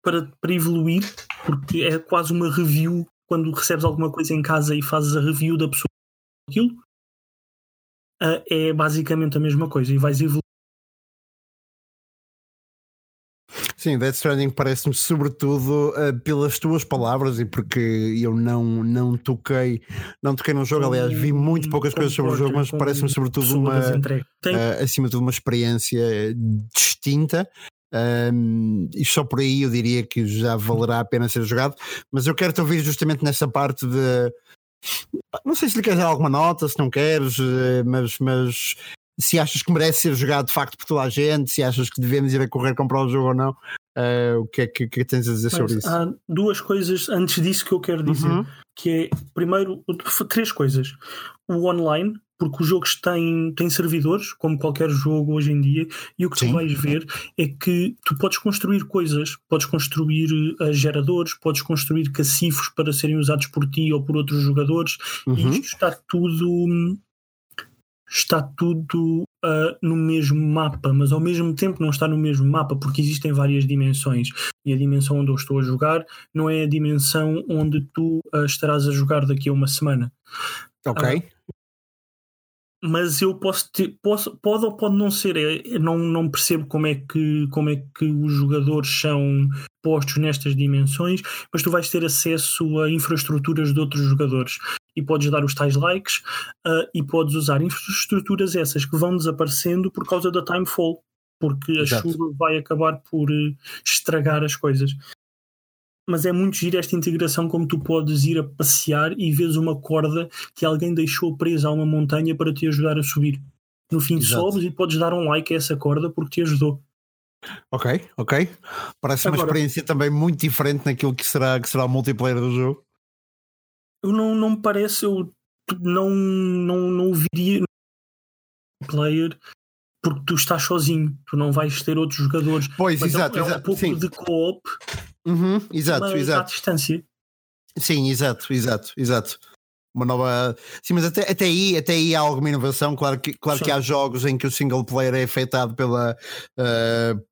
para, para evoluir, porque é quase uma review quando recebes alguma coisa em casa e fazes a review da pessoa aquilo, uh, é basicamente a mesma coisa e vais evoluir. Sim, Death Stranding parece-me sobretudo uh, pelas tuas palavras e porque eu não, não toquei não toquei no jogo, aliás vi muito poucas coisas sobre o jogo, mas parece-me sobretudo uma uh, acima de tudo uma experiência distinta. Um, e só por aí eu diria que já valerá a pena ser jogado, mas eu quero te ouvir justamente nessa parte de não sei se lhe queres dar alguma nota, se não queres, eh, mas, mas se achas que merece ser jogado de facto por toda a gente, se achas que devemos ir a correr comprar o jogo ou não, uh, o que é que, que, tens a dizer sobre isso? Há duas coisas antes disso que eu quero dizer, uhum. que é primeiro três coisas. O online, porque os jogos têm, têm servidores, como qualquer jogo hoje em dia, e o que Sim. tu vais ver é que tu podes construir coisas, podes construir uh, geradores, podes construir cacifos para serem usados por ti ou por outros jogadores, uhum. e isto está tudo está tudo uh, no mesmo mapa, mas ao mesmo tempo não está no mesmo mapa, porque existem várias dimensões. E a dimensão onde eu estou a jogar não é a dimensão onde tu uh, estarás a jogar daqui a uma semana. Ok. Uh, mas eu posso ter, posso, pode ou pode não ser, eu não, não percebo como é, que, como é que os jogadores são postos nestas dimensões, mas tu vais ter acesso a infraestruturas de outros jogadores e podes dar os tais likes uh, e podes usar infraestruturas essas que vão desaparecendo por causa da timefall, porque a Exato. chuva vai acabar por uh, estragar as coisas mas é muito giro esta integração como tu podes ir a passear e vês uma corda que alguém deixou presa a uma montanha para te ajudar a subir. No fim Exato. sobes e podes dar um like a essa corda porque te ajudou. Ok, ok. Parece Agora, uma experiência também muito diferente naquilo que será, que será o multiplayer do jogo. Eu não, não me parece, eu não, não, não viria player porque tu estás sozinho, tu não vais ter outros jogadores. Pois, mas exato, é, um, exato, é um pouco sim. de co-op, uhum, exato, mas exato. à distância. Sim, exato, exato, exato. Uma nova. Sim, mas até, até, aí, até aí há alguma inovação. Claro que, claro que há jogos em que o single player é afetado pela, uh,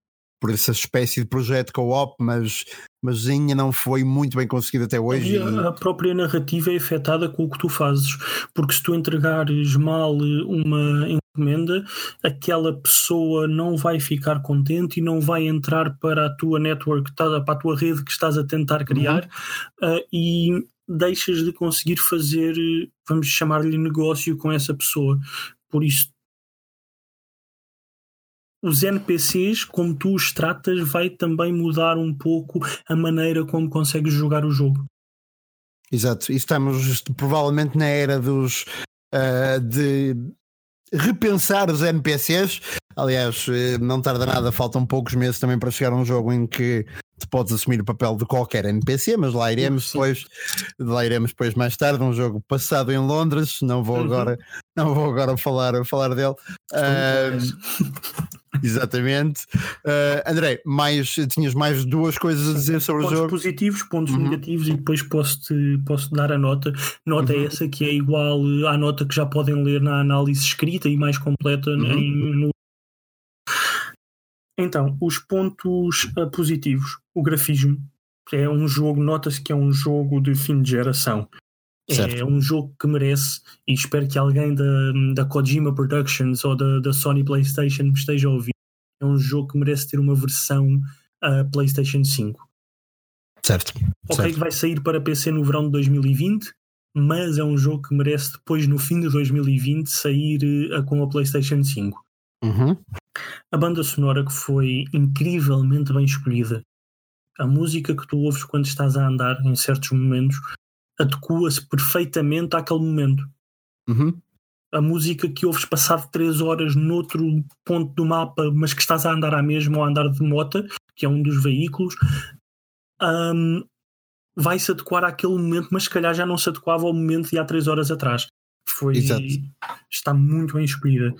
por essa espécie de projeto co-op, mas, mas ainda não foi muito bem conseguido até hoje. A, a própria narrativa é afetada com o que tu fazes, porque se tu entregares mal uma encomenda, aquela pessoa não vai ficar contente e não vai entrar para a tua network, para a tua rede que estás a tentar criar uhum. uh, e deixas de conseguir fazer, vamos chamar-lhe negócio com essa pessoa. Por isso, os NPCs, como tu os tratas, vai também mudar um pouco a maneira como consegues jogar o jogo. Exato, e estamos provavelmente na era dos uh, de repensar os NPCs. Aliás, eh, não tarda nada, faltam poucos meses também para chegar a um jogo em que tu podes assumir o papel de qualquer NPC, mas lá iremos depois, lá iremos depois mais tarde, um jogo passado em Londres, não vou uhum. agora, não vou agora falar, falar dele. Uh, exatamente. Uh, André, mais, tinhas mais duas coisas a dizer sobre pontos o jogo? Pontos positivos, pontos uhum. negativos e depois posso-te posso dar a nota. Nota uhum. essa que é igual à nota que já podem ler na análise escrita e mais completa uhum. em, no então, os pontos uh, positivos. O grafismo. É um jogo, nota-se que é um jogo de fim de geração. Certo. É um jogo que merece, e espero que alguém da, da Kojima Productions ou da, da Sony PlayStation me esteja a ouvir. É um jogo que merece ter uma versão uh, PlayStation 5. Certo. Ok, certo. que vai sair para PC no verão de 2020, mas é um jogo que merece depois, no fim de 2020, sair uh, com a PlayStation 5. Uhum. A banda sonora que foi incrivelmente bem escolhida. A música que tu ouves quando estás a andar em certos momentos adequa-se perfeitamente àquele momento. Uhum. A música que ouves passado 3 horas noutro ponto do mapa, mas que estás a andar à mesma ou a andar de moto, que é um dos veículos, um, vai-se adequar àquele momento, mas se calhar já não se adequava ao momento de há três horas atrás. Foi, Exato. está muito bem escolhida.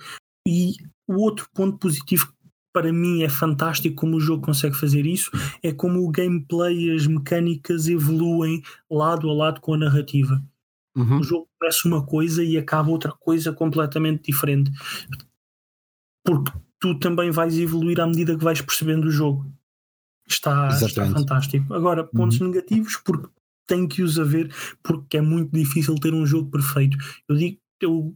E o outro ponto positivo que para mim é fantástico como o jogo consegue fazer isso, é como o gameplay, as mecânicas evoluem lado a lado com a narrativa. Uhum. O jogo começa uma coisa e acaba outra coisa completamente diferente. Porque tu também vais evoluir à medida que vais percebendo o jogo. Está, está fantástico. Agora, pontos negativos, porque tenho que os haver, porque é muito difícil ter um jogo perfeito. Eu digo, eu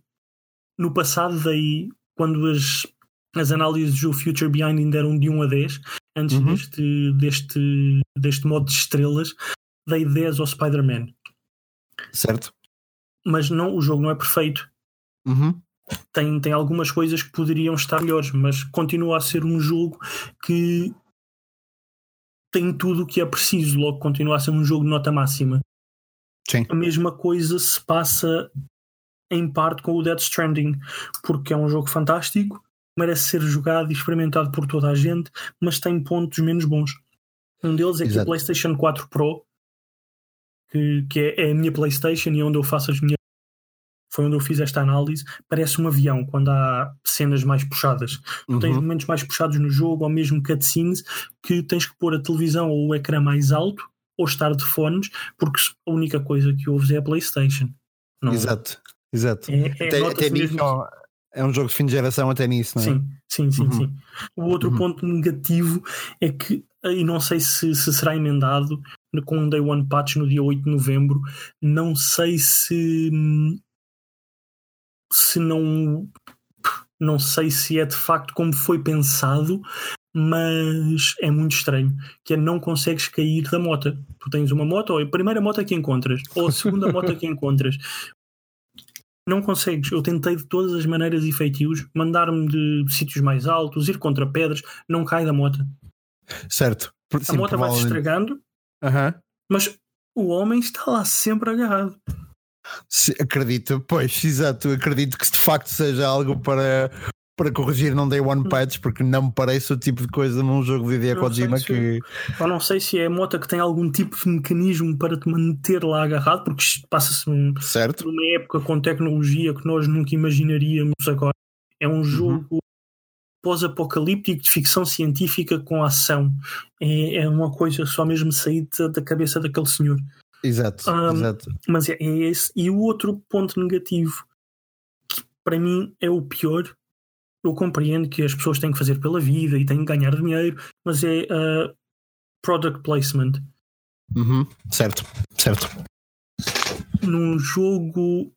no passado dei, quando as, as análises do Future Behind ainda eram de 1 a 10, antes Uhum. deste, deste, deste modo de estrelas, dei 10 ao Spider-Man. Certo? Mas não, o jogo não é perfeito. Uhum. tem, tem algumas coisas que poderiam estar melhores, mas continua a ser um jogo que tem tudo o que é preciso, logo continua a ser um jogo de nota máxima. Sim. A mesma coisa se passa em parte com o Dead Stranding, porque é um jogo fantástico, merece ser jogado e experimentado por toda a gente, mas tem pontos menos bons. Um deles é que Exato. a PlayStation 4 Pro, que, que é, é a minha PlayStation e é onde eu faço as minhas foi onde eu fiz esta análise, parece um avião quando há cenas mais puxadas. Tu tens Uhum. momentos mais puxados no jogo, ou mesmo cutscenes, que tens que pôr a televisão ou o ecrã mais alto, ou estar de fones, porque a única coisa que ouves é a PlayStation. Não, Exato. Exato. É, é, Até, até nisso, é um jogo de fim de geração até nisso, não é? Sim, sim, sim, Uhum. sim. O outro Uhum. ponto negativo é que, e não sei se, se será emendado com um Day One Patch no dia 8 de novembro, não sei se se não não sei se é de facto como foi pensado, mas é muito estranho, que é não consegues cair da moto. Tu tens uma moto, ou a primeira moto que encontras, ou a segunda moto que encontras. Não consegues. Eu tentei de todas as maneiras e feitios, mandar-me de sítios mais altos, ir contra pedras, não cai da moto. Certo. Por- A sim, moto vai se estragando, Aham. mas o homem está lá sempre agarrado. Se- Acredito, pois, exato. Acredito que de facto seja algo para, para corrigir não day one patch, porque não me parece o tipo de coisa num jogo de sei Kojima se- que. Eu não sei se é a moto que tem algum tipo de mecanismo para te manter lá agarrado, porque passa-se num- Certo? numa época com tecnologia que nós nunca imaginaríamos agora. É um jogo pós-apocalíptico de ficção científica com ação. É, é uma coisa só mesmo sair da- da cabeça daquele senhor. Exato, Um, exato. Mas é, é esse. E o outro ponto negativo, que para mim é o pior, eu compreendo que as pessoas têm que fazer pela vida e têm que ganhar dinheiro, mas é uh, product placement. Uhum. Certo, certo. Num jogo.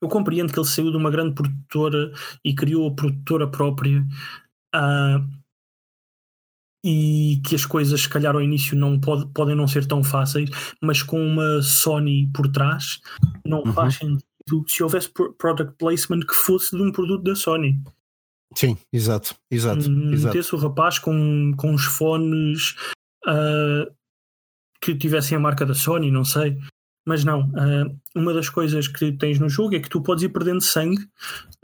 Eu compreendo que ele saiu de uma grande produtora e criou a produtora própria. ah, e que as coisas, se calhar, ao início não pode, podem não ser tão fáceis, mas com uma Sony por trás, não Uhum. faz sentido se houvesse pro- product placement que fosse de um produto da Sony. Sim, exato, exato, Hum, exato. Metesse o rapaz com, com os fones ah, que tivessem a marca da Sony, não sei. Mas não, ah, uma das coisas que tens no jogo é que tu podes ir perdendo sangue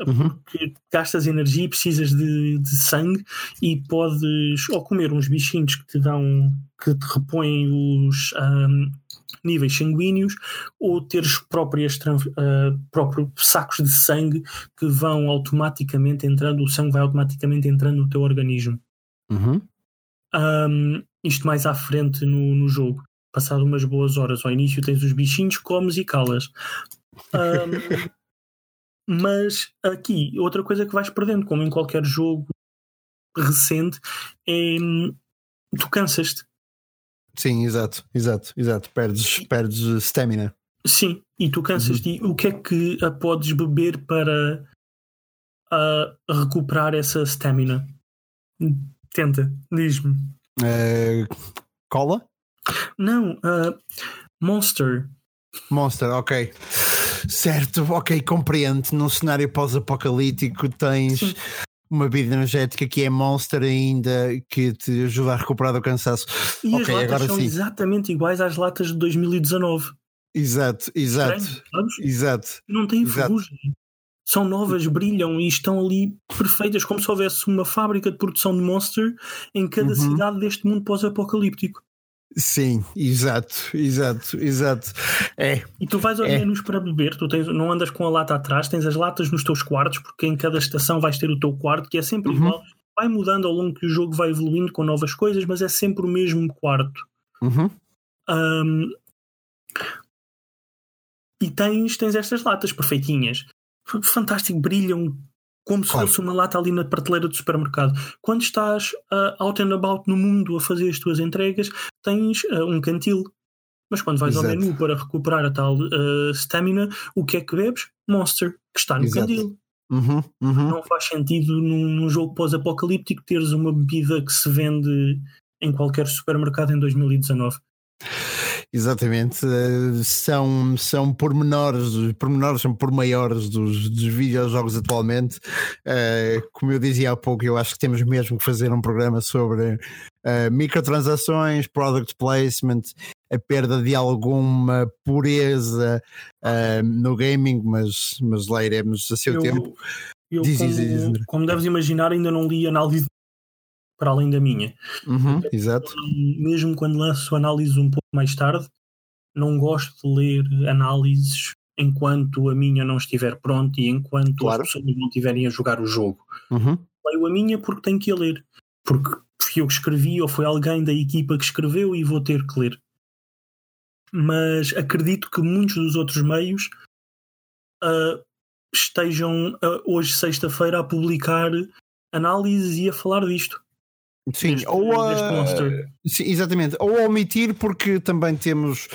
Uhum. porque gastas energia e precisas de, de sangue e podes ou comer uns bichinhos que te dão que te repõem os ahm, níveis sanguíneos ou ter os próprias tran- ah, próprios sacos de sangue que vão automaticamente entrando, o sangue vai automaticamente entrando no teu organismo. Uhum. Ahm, isto mais à frente no, no jogo. Passado umas boas horas ao início tens os bichinhos, comes e calas. Ahm, mas aqui, outra coisa que vais perdendo, como em qualquer jogo recente, é hum, tu cansas-te. Sim, exato, exato, exato. Perdes, perdes stamina. Sim, e tu cansas-te. E o que é que ah, podes beber para ah, recuperar essa stamina? Tenta, diz-me. Eh, cola? Não, ah, Monster. Monster, ok. Certo, ok, compreendo. Num cenário pós-apocalíptico tens Sim. Uma bebida energética que é Monster ainda, que te ajuda a recuperar do cansaço. E as ok, latas agora são sim. exatamente iguais às latas de 2019. Exato, exato, Estranho, exato. Não têm ferrugem. São novas, brilham e estão ali perfeitas, como se houvesse uma fábrica de produção de Monster em cada Uhum. cidade deste mundo pós-apocalíptico. Sim, exato, exato, exato. É. E tu vais ao é. menos para beber, tu tens, não andas com a lata atrás, tens as latas nos teus quartos, porque em cada estação vais ter o teu quarto, que é sempre uhum. igual. Vai mudando ao longo que o jogo vai evoluindo com novas coisas, mas é sempre o mesmo quarto. Uhum. Um, e tens, tens estas latas perfeitinhas. Fantástico, brilham como se claro. fosse uma lata ali na prateleira do supermercado. Quando estás uh, out and about no mundo a fazer as tuas entregas, tens uh, um cantil. Mas quando vais Exato. ao menu para recuperar a tal uh, stamina, o que é que bebes? Monster, que está no Exato. cantil. Uhum, uhum. Não faz sentido num, num jogo pós-apocalíptico teres uma bebida que se vende em qualquer supermercado em 2019. Exatamente, eh, são, são pormenores, pormenores são por maiores dos, dos videojogos atualmente. Uh, como eu dizia há pouco, eu acho que temos mesmo que fazer um programa sobre uh, microtransações, product placement, a perda de alguma pureza no gaming, mas, mas lá iremos a seu eu, tempo. Eu, diz, como, diz, diz, como deves imaginar, ainda não li análise para além da minha. Uhum, exato. Mesmo quando lanço análise um pouco mais tarde, não gosto de ler análises enquanto a minha não estiver pronta e enquanto claro. as pessoas não estiverem a jogar o jogo. Uhum. Leio a minha porque tenho que a ler. Porque fui eu que escrevi ou foi alguém da equipa que escreveu e vou ter que ler. Mas acredito que muitos dos outros meios uh, estejam uh, hoje, sexta-feira, a publicar análises e a falar disto. Sim, ou a, sim, exatamente, ou a omitir porque também temos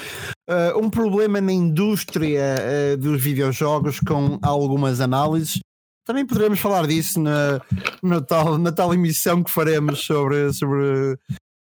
uh, um problema na indústria uh, dos videojogos com algumas análises. Também poderemos falar disso na, na, tal, na tal emissão que faremos sobre, sobre,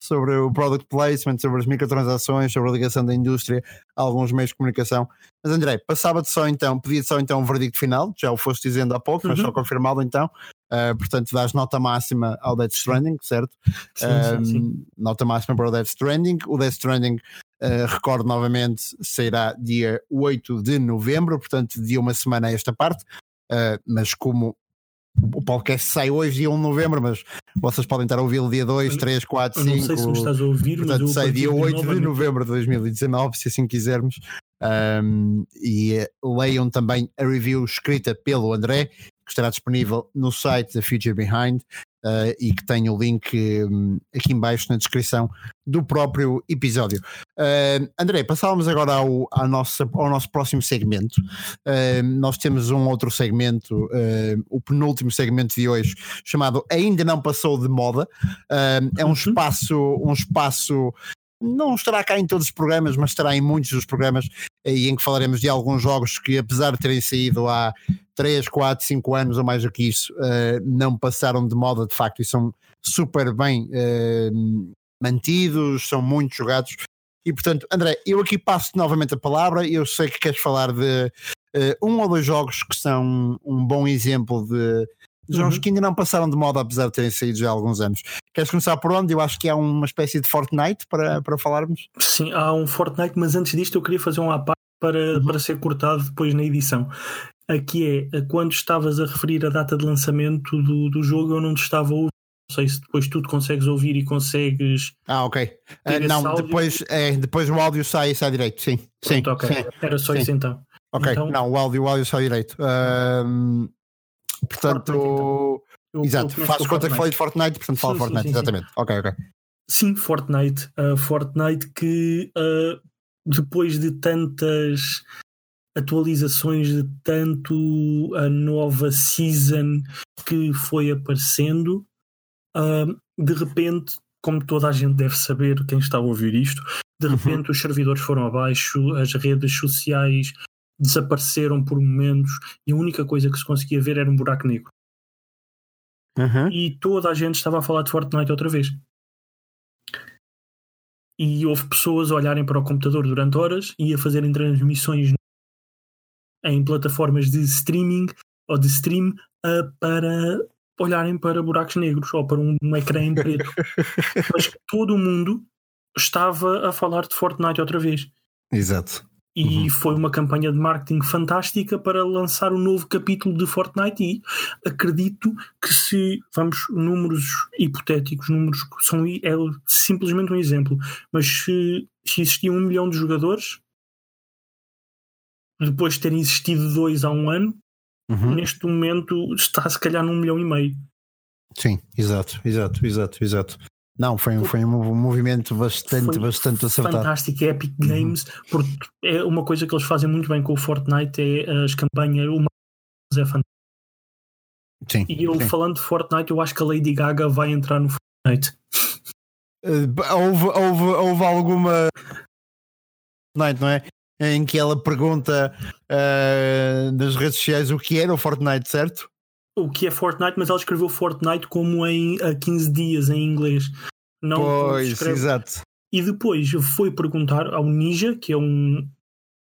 sobre o product placement, sobre as microtransações, sobre a ligação da indústria a alguns meios de comunicação. Mas André, passava-te só então, pedia-te só então um verdicto final, já o foste dizendo há pouco, mas uhum. só confirmá-lo então. Uh, portanto, dás nota máxima ao Death Stranding, certo? Sim, sim, sim. Nota máxima para o Death Stranding. O Death Stranding, uh, recordo novamente, sairá dia 8 de novembro, portanto, de uma semana a esta parte. Uh, mas como o podcast sai hoje, dia 1 de novembro, mas vocês podem estar a ouvi-lo dia 2, 3, 4, 5. Não sei se me estás a ouvir, portanto, mas sai dia 8 de novembro de 2019, se assim quisermos. Um, e leiam também a review escrita pelo André que estará disponível no site da Future Behind uh, e que tem o link um, aqui embaixo na descrição do próprio episódio. Uh, André, passávamos agora ao, ao, nosso, ao nosso próximo segmento. Uh, nós temos um outro segmento, o penúltimo segmento de hoje, chamado Ainda Não Passou de Moda. é um uhum. espaço, um espaço não estará cá em todos os programas, mas estará em muitos dos programas e em que falaremos de alguns jogos que, apesar de terem saído há 3, 4, 5 anos ou mais do que isso, uh, não passaram de moda de facto e são super bem uh, mantidos, são muito jogados. E portanto, André, eu aqui passo novamente a palavra. Eu sei que queres falar de um ou dois jogos que são um bom exemplo de Jogos uhum. que ainda não passaram de moda, apesar de terem saído já há alguns anos. Queres começar por onde? Eu acho que há uma espécie de Fortnite para, para falarmos. Sim, há um Fortnite, mas antes disto eu queria fazer um à para, uhum. para ser cortado depois na edição. Aqui é, quando estavas a referir a data de lançamento do, do jogo, eu não te estava a ouvir. Não sei se depois tu te consegues ouvir e consegues. Ah, ok. Uh, não, depois, é, depois o áudio sai, sai direito, sim. Sim, Pronto, okay. sim. Era só sim. isso então. Ok, então... não, o áudio, o áudio sai direito. Uh, Portanto, Fortnite, então. exato, faz conta que falei de Fortnite, portanto fala Fortnite, sim, sim, exatamente. Ok, ok. Sim, Fortnite. Uh, Fortnite que uh, depois de tantas atualizações, de tanto a nova season que foi aparecendo, uh, de repente, como toda a gente deve saber, quem está a ouvir isto, de uhum. repente uhum. os servidores foram abaixo, as redes sociais desapareceram por momentos e a única coisa que se conseguia ver era um buraco negro. Uhum. E toda a gente estava a falar de Fortnite outra vez. E houve pessoas a olharem para o computador durante horas e a fazerem transmissões em plataformas de streaming ou de stream uh, para olharem para buracos negros ou para um, um ecrã em preto. Mas todo o mundo estava a falar de Fortnite outra vez. Exato. E Uhum. foi uma campanha de marketing fantástica para lançar um novo capítulo de Fortnite. E acredito que se, vamos, números hipotéticos, números que são é simplesmente um exemplo, mas se, se existia um milhão de jogadores, depois de terem existido dois há um ano, Uhum. neste momento está se calhar num milhão e meio. Sim, exato, exato, exato, exato. Não, foi, um- foi um movimento bastante, Foi bastante acertado. Fantástico, é Epic Uhum. Games, porque é uma coisa que eles fazem muito bem com o Fortnite é as campanhas, uma é fantástica. Sim, E eu sim. falando de Fortnite, eu acho que a Lady Gaga vai entrar no Fortnite. Eh, houve, houve, houve alguma Fortnite, não é? Em que ela pergunta eh, nas redes sociais o que era o Fortnite, certo? O que é Fortnite, mas ela escreveu Fortnite como em há 15 dias em inglês. Não pois, escreve. exato. E depois foi perguntar ao Ninja, que é um,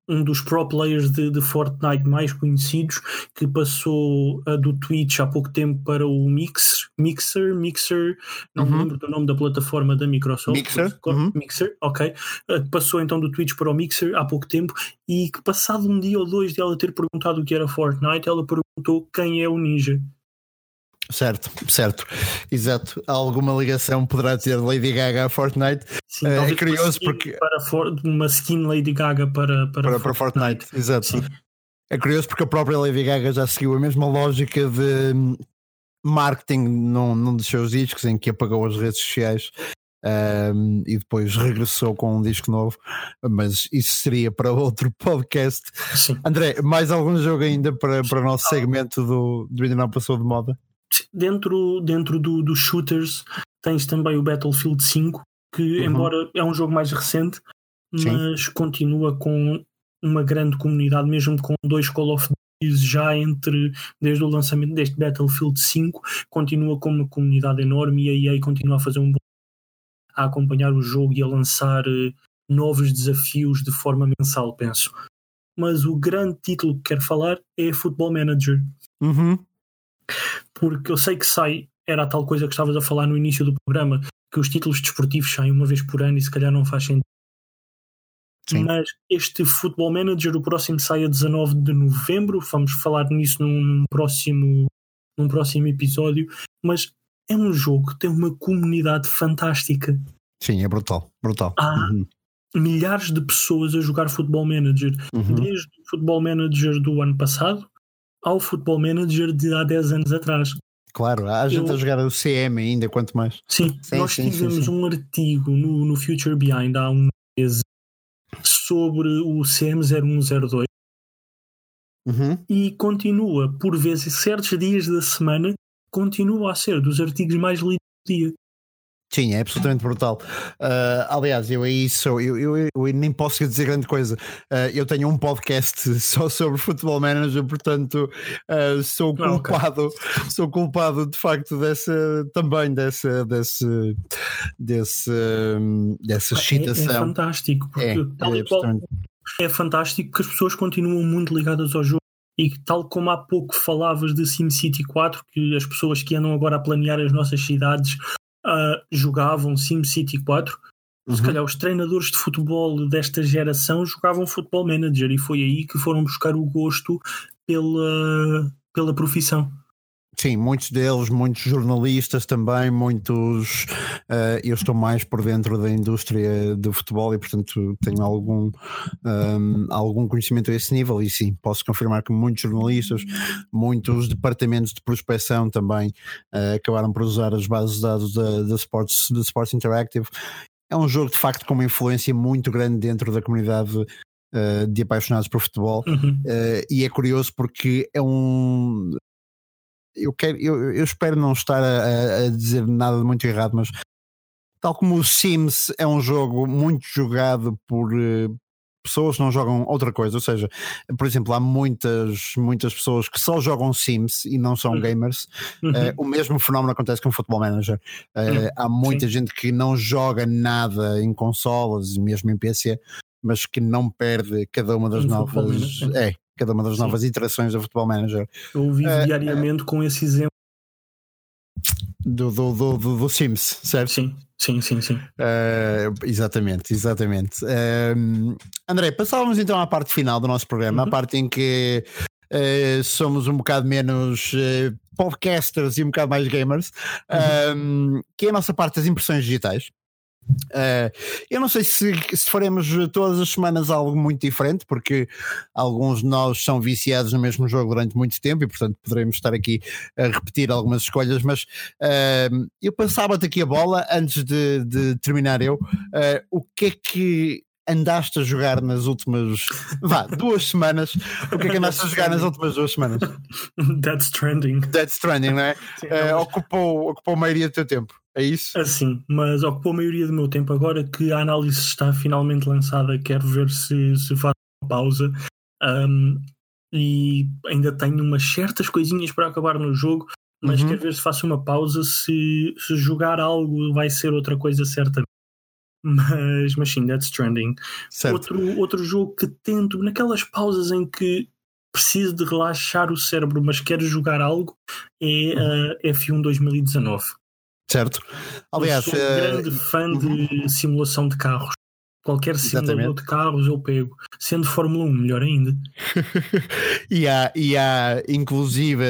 um dos pro players de, de Fortnite mais conhecidos, que passou do Twitch há pouco tempo para o Mix, Mixer, Mixer, não me Uhum. lembro do nome da plataforma da Microsoft. Mixer, uhum. Mixer, ok. Que passou então do Twitch para o Mixer há pouco tempo e que passado um dia ou dois de ela ter perguntado o que era Fortnite, ela perguntou quem é o Ninja. Certo, certo. Exato. Alguma ligação poderá ter Lady Gaga a Fortnite Sim, É, talvez é curioso porque- para For- uma skin Lady Gaga para, para, para, para Fortnite. Exato. Sim. É curioso porque a própria Lady Gaga já seguiu a mesma lógica de hum, marketing num, num dos seus discos em que apagou as redes sociais hum, e depois regressou com um disco novo, mas isso seria para outro podcast. Sim. André, mais algum jogo ainda para, para o nosso segmento do, do Ainda Não Passou de Moda? Dentro, dentro do, dos shooters tens também o Battlefield 5, que Uhum. embora é um jogo mais recente, Sim. mas continua com uma grande comunidade, mesmo com dois Call of Duty já entre desde o lançamento deste Battlefield 5, continua com uma comunidade enorme e a EA continua a fazer um bom a acompanhar o jogo e a lançar eh, novos desafios de forma mensal, penso. Mas o grande título que quero falar é Football Manager Uhum. Porque eu sei que sai, era a tal coisa que estavas a falar no início do programa, que os títulos desportivos saem uma vez por ano e se calhar não faz sentido. Sim. Mas este Football Manager, o próximo sai a 19 de novembro, vamos falar nisso num próximo, num próximo episódio, mas é um jogo que tem uma comunidade fantástica. Sim, é brutal, brutal. Ah. Uhum. Milhares de pessoas a jogar Football Manager, Uhum. desde o Football Manager do ano passado ao Football Manager de há 10 anos atrás. Claro, há gente Eu- a jogar o CM ainda, quanto mais. Sim, Sim, nós sim, sim, tivemos sim. um artigo no, no Future Behind há um mês sobre o CM0102 Uhum. e continua, por vezes, certos dias da semana, continua a ser dos artigos mais lidos do dia. Sim, é absolutamente brutal. Ah, aliás, eu aí sou, eu, eu, eu nem posso dizer grande coisa. Ah, eu tenho um podcast só sobre futebol manager, portanto ah, sou culpado, sou culpado de facto dessa também dessa desse, desse dessa É, é excitação. fantástico, porque É, tal é qual é fantástico que as pessoas continuam muito ligadas ao jogo. E que, tal como há pouco falavas de SimCity 4, que as pessoas que andam agora a planear as nossas cidades ah, jogavam SimCity 4, se Uhum. calhar os treinadores de futebol desta geração jogavam Futebol Manager e foi aí que foram buscar o gosto pela, pela profissão. Sim, muitos deles, muitos jornalistas também, muitos. eh, eu estou mais por dentro da indústria do futebol e, portanto, tenho algum, ehm, algum conhecimento a esse nível. E sim, posso confirmar que muitos jornalistas, muitos departamentos de prospecção também eh, acabaram por usar as bases de dados da, da, Sports, da Sports Interactive. É um jogo de facto com uma influência muito grande dentro da comunidade eh, de apaixonados por futebol. Uhum. Uh, e é curioso porque é um. Eu, quero, eu, eu espero não estar a, a- dizer nada de muito errado, mas tal como o Sims é um jogo muito jogado por uh, pessoas que não jogam outra coisa, ou seja, por exemplo, há muitas, muitas pessoas que só jogam Sims e não são Uhum. gamers. Uhum. Uh, o mesmo fenómeno acontece com o Football Manager. Uh, Uhum, há muita sim. gente que não joga nada em consolas e mesmo em PC, mas que não perde cada uma das Um novas. É, cada uma das Sim. novas iterações do Football Manager. Eu vivo É, diariamente com esse exemplo. do, do, do, do, do Sims, certo? Sim, sim, sim, sim. Uh, exatamente, exatamente. Uh, André, passávamos então à parte final do nosso programa, uhum. a parte em que uh, somos um bocado menos podcasters e um bocado mais gamers, uhum. que é a nossa parte das impressões digitais. Uh, eu não sei se, se faremos todas as semanas algo muito diferente, porque alguns de nós são viciados no mesmo jogo durante muito tempo e, portanto, poderemos estar aqui a repetir algumas escolhas. Mas uh, eu passava-te aqui a bola antes de, de terminar eu. Uh, o que é que andaste a jogar nas últimas vá, duas semanas? O que é que andaste a jogar nas últimas duas semanas? That's trending. That's trending, não é? Sim, uh, ocupou, ocupou a maioria do teu tempo. É isso? Assim, mas ocupou a maioria do meu tempo agora que a análise está finalmente lançada. Quero ver se, se faz uma pausa. Um, e ainda tenho umas certas coisinhas para acabar no jogo, mas uhum. quero ver se faço uma pausa. Se, se jogar algo, vai ser outra coisa certamente. Mas, mas sim, Death Stranding. Outro, outro jogo que tento, naquelas pausas em que preciso de relaxar o cérebro, mas quero jogar algo, é uh, F1 2019. Certo. Aliás, eu sou um uh, grande fã uhum. de simulação de carros. Qualquer simulador de carros eu pego, sendo Fórmula 1, melhor ainda. e, há, e há inclusive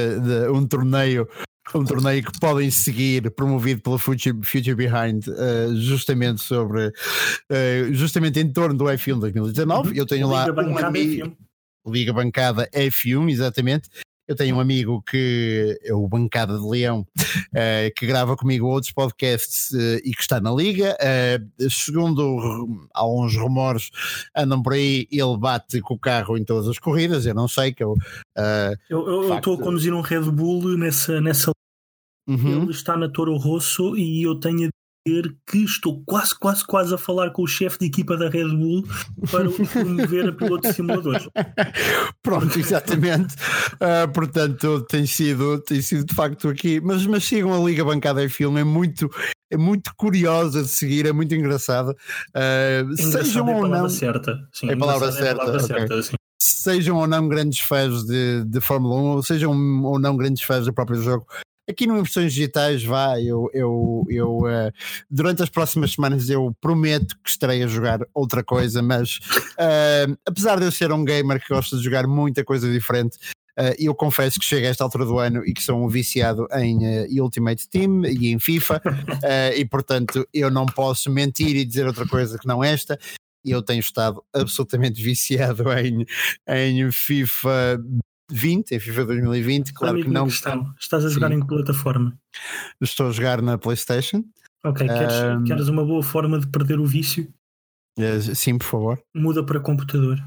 um torneio um torneio que podem seguir, promovido pela Future, Future Behind, uh, justamente sobre uh, justamente em torno do F1 2019. Uhum. Eu tenho Liga lá um amigo, Liga Bancada F1, exatamente. Eu tenho um amigo que é o Bancada de Leão, uh, que grava comigo outros podcasts uh, e que está na Liga. Uh, segundo alguns rumores andam por aí, ele bate com o carro em todas as corridas. Eu não sei que eu. eu estou a conduzir um Red Bull nessa, nessa Uhum. Ele está na Toro Rosso e eu tenho a dizer que estou quase, quase, quase a falar com o chefe de equipa da Red Bull para o promover a piloto de simuladores. Pronto, exatamente. uh, portanto, tem sido, tem sido de facto aqui. Mas, mas sigam a Liga Bancada em Filme, é muito, é muito curiosa de seguir, é muito engraçada. Uh, sejam é ou não. Certa. Sim, é palavra certa. É palavra okay. certa sejam ou não grandes fãs de, de Fórmula 1, ou sejam ou não grandes fãs do próprio jogo, Aqui no Impressões Digitais, vá, eu, eu, eu uh, durante as próximas semanas eu prometo que estarei a jogar outra coisa, mas uh, apesar de eu ser um gamer que gosta de jogar muita coisa diferente, Uh, eu confesso que chego a esta altura do ano e que sou um viciado em uh, Ultimate Team e em FIFA, uh, e portanto eu não posso mentir e dizer outra coisa que não esta. E eu tenho estado absolutamente viciado em, em FIFA 20, em FIFA 2020, claro que não. Questão. Estás a jogar Sim. em que plataforma? Estou a jogar na PlayStation. Ok, queres, um, queres uma boa forma de perder o vício? Sim, por favor. Muda para computador.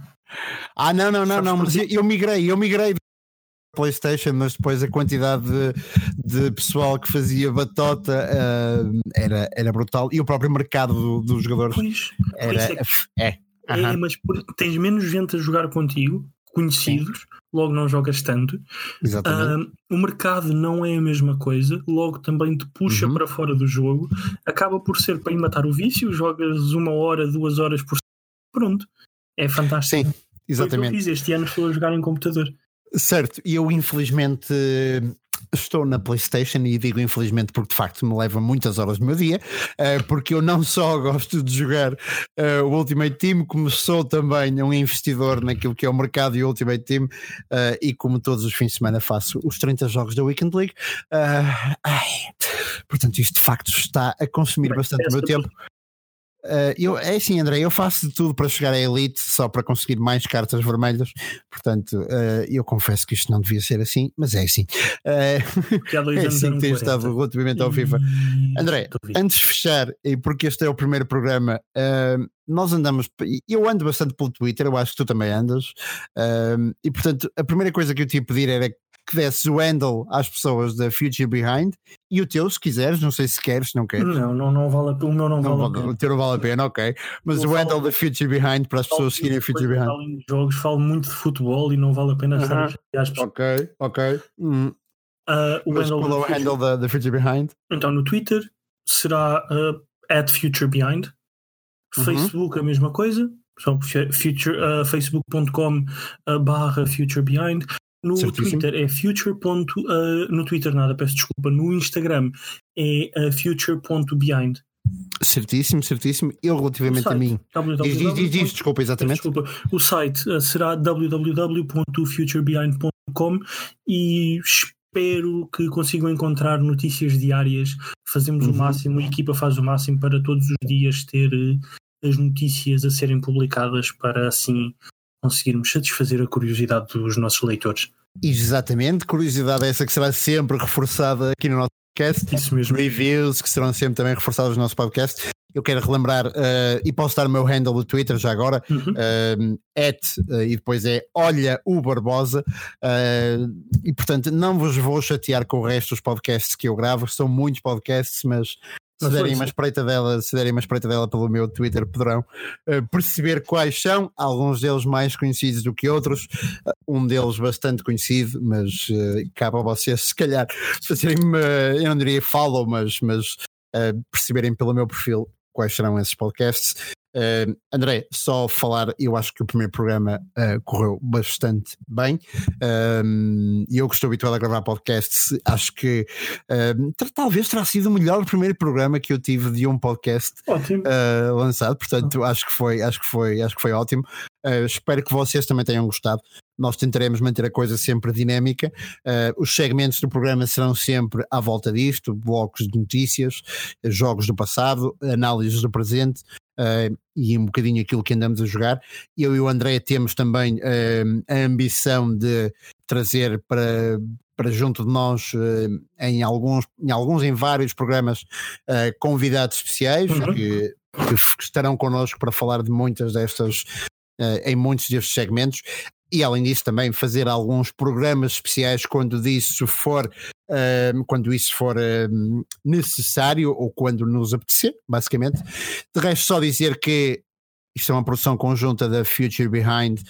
Ah, não, não, não, não, mas eu, eu migrei, eu migrei PlayStation, mas depois a quantidade de, de pessoal que fazia batota uh, era, era brutal e o próprio mercado do, dos jogadores pois, era. É, é, é, é, mas tens menos gente a jogar contigo, conhecidos, Sim logo não jogas tanto. Exatamente. Uh, o mercado não é a mesma coisa, logo também te puxa uhum. para fora do jogo. Acaba por ser para matar o vício, jogas uma hora, duas horas por pronto. É fantástico. Sim, exatamente. Foi o que eu fiz este ano, estou a jogar em computador. Certo, e eu infelizmente estou na PlayStation e digo infelizmente porque de facto me leva muitas horas do meu dia, uh, porque eu não só gosto de jogar uh, o Ultimate Team, como sou também um investidor naquilo que é o mercado e o Ultimate Team, uh, e como todos os fins de semana faço os 30 jogos da Weekend League. Ai, portanto, isto de facto está a consumir bastante o meu tempo. Uh, eu, é assim, André, eu faço de tudo para chegar à Elite só para conseguir mais cartas vermelhas. Portanto, uh, eu confesso que isto não devia ser assim, mas é assim. Uh, é assim que tem estado relativamente ao FIFA. André, antes de fechar, e porque este é o primeiro programa, nós andamos, eu ando bastante pelo Twitter, eu acho que tu também andas, e portanto, a primeira coisa que eu te ia pedir era que desses o handle às pessoas da Future Behind e o teu, se quiseres, não sei se queres, não queres. Não, não, não vale a pena. O meu não, não vale, a pena. O teu não vale a pena, ok. Mas o handle da Future Behind para as pessoas seguirem a Future Behind. Além de jogos, falo muito de futebol e não vale a pena uh -huh. estar às pessoas. Ok, ok. Hum. Uh, o Mas qual é o handle da, da Future Behind? Então no Twitter será uh, at Future Behind. -huh. Facebook a mesma coisa, future, uh, facebook.com uh, barra Future Behind No Certíssimo. Twitter é future. ponto, uh, no Twitter nada, peço desculpa. No Instagram é uh, future.behind. Certíssimo, certíssimo. Eu, relativamente a mim. Diz, diz, diz, diz, desculpa, exatamente. Desculpa. O site uh, será www.futurebehind.com e espero que consigam encontrar notícias diárias. Fazemos Uhum. o máximo, a equipa faz o máximo para todos os dias ter as notícias a serem publicadas para assim conseguirmos satisfazer a curiosidade dos nossos leitores. Exatamente, curiosidade essa que será sempre reforçada aqui no nosso podcast. Isso mesmo. Reviews que serão sempre também reforçados no nosso podcast. Eu quero relembrar, eh, e posso dar o meu handle do Twitter já agora, Uhum. um, at, uh, e depois é Olha o Barbosa, uh, e portanto não vos vou chatear com o resto dos podcasts que eu gravo, são muitos podcasts, mas se derem uma espreita dela, se derem uma espreita dela pelo meu Twitter, poderão uh, perceber quais são, alguns deles mais conhecidos do que outros, uh, um deles bastante conhecido, mas uh, cabe a vocês, se calhar, fazerem-me, uh, eu não diria follow, mas, mas perceberem pelo meu perfil quais serão esses podcasts. Uh, André, só falar, eu acho que o primeiro programa uh, correu bastante bem um, e eu que estou habituado a gravar podcasts, acho que um, talvez terá sido o melhor primeiro programa que eu tive de um podcast uh, lançado, portanto acho que foi, acho que foi, acho que foi ótimo. Uh, espero que vocês também tenham gostado. Nós tentaremos manter a coisa sempre dinâmica. Uh, os segmentos do programa serão sempre à volta disto: blocos de notícias, jogos do passado, análises do presente uh, e um bocadinho aquilo que andamos a jogar. Eu e o André temos também uh, a ambição de trazer para, para junto de nós uh, em alguns, em alguns, em vários programas, convidados especiais Uhum. que, que estarão connosco para falar de muitas destas, em muitos destes segmentos. E além disso, também fazer alguns programas especiais quando disso for, uh, quando isso for uh, necessário ou quando nos apetecer, basicamente. De resto, só dizer que isto é uma produção conjunta da Future Behind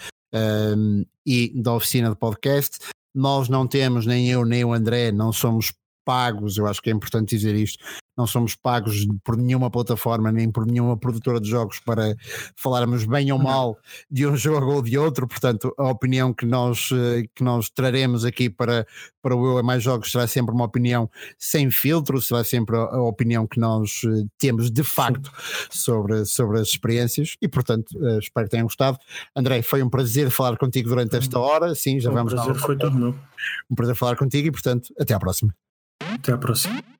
um, e da oficina de podcast. Nós não temos, nem eu nem o André, não somos pagos, eu acho que é importante dizer isto, não somos pagos por nenhuma plataforma nem por nenhuma produtora de jogos para falarmos bem ou mal de um jogo ou de outro, portanto a opinião que nós, eh, que nós traremos aqui para, para o Eu é Mais Jogos será sempre uma opinião sem filtro, será sempre a, a opinião que nós eh, temos de facto sobre, sobre as experiências e portanto eh, espero que tenham gostado. André, foi um prazer falar contigo durante esta hora, sim, já o vamos prazer foi todo meu. um prazer falar contigo e portanto até à próxima. Até à próxima.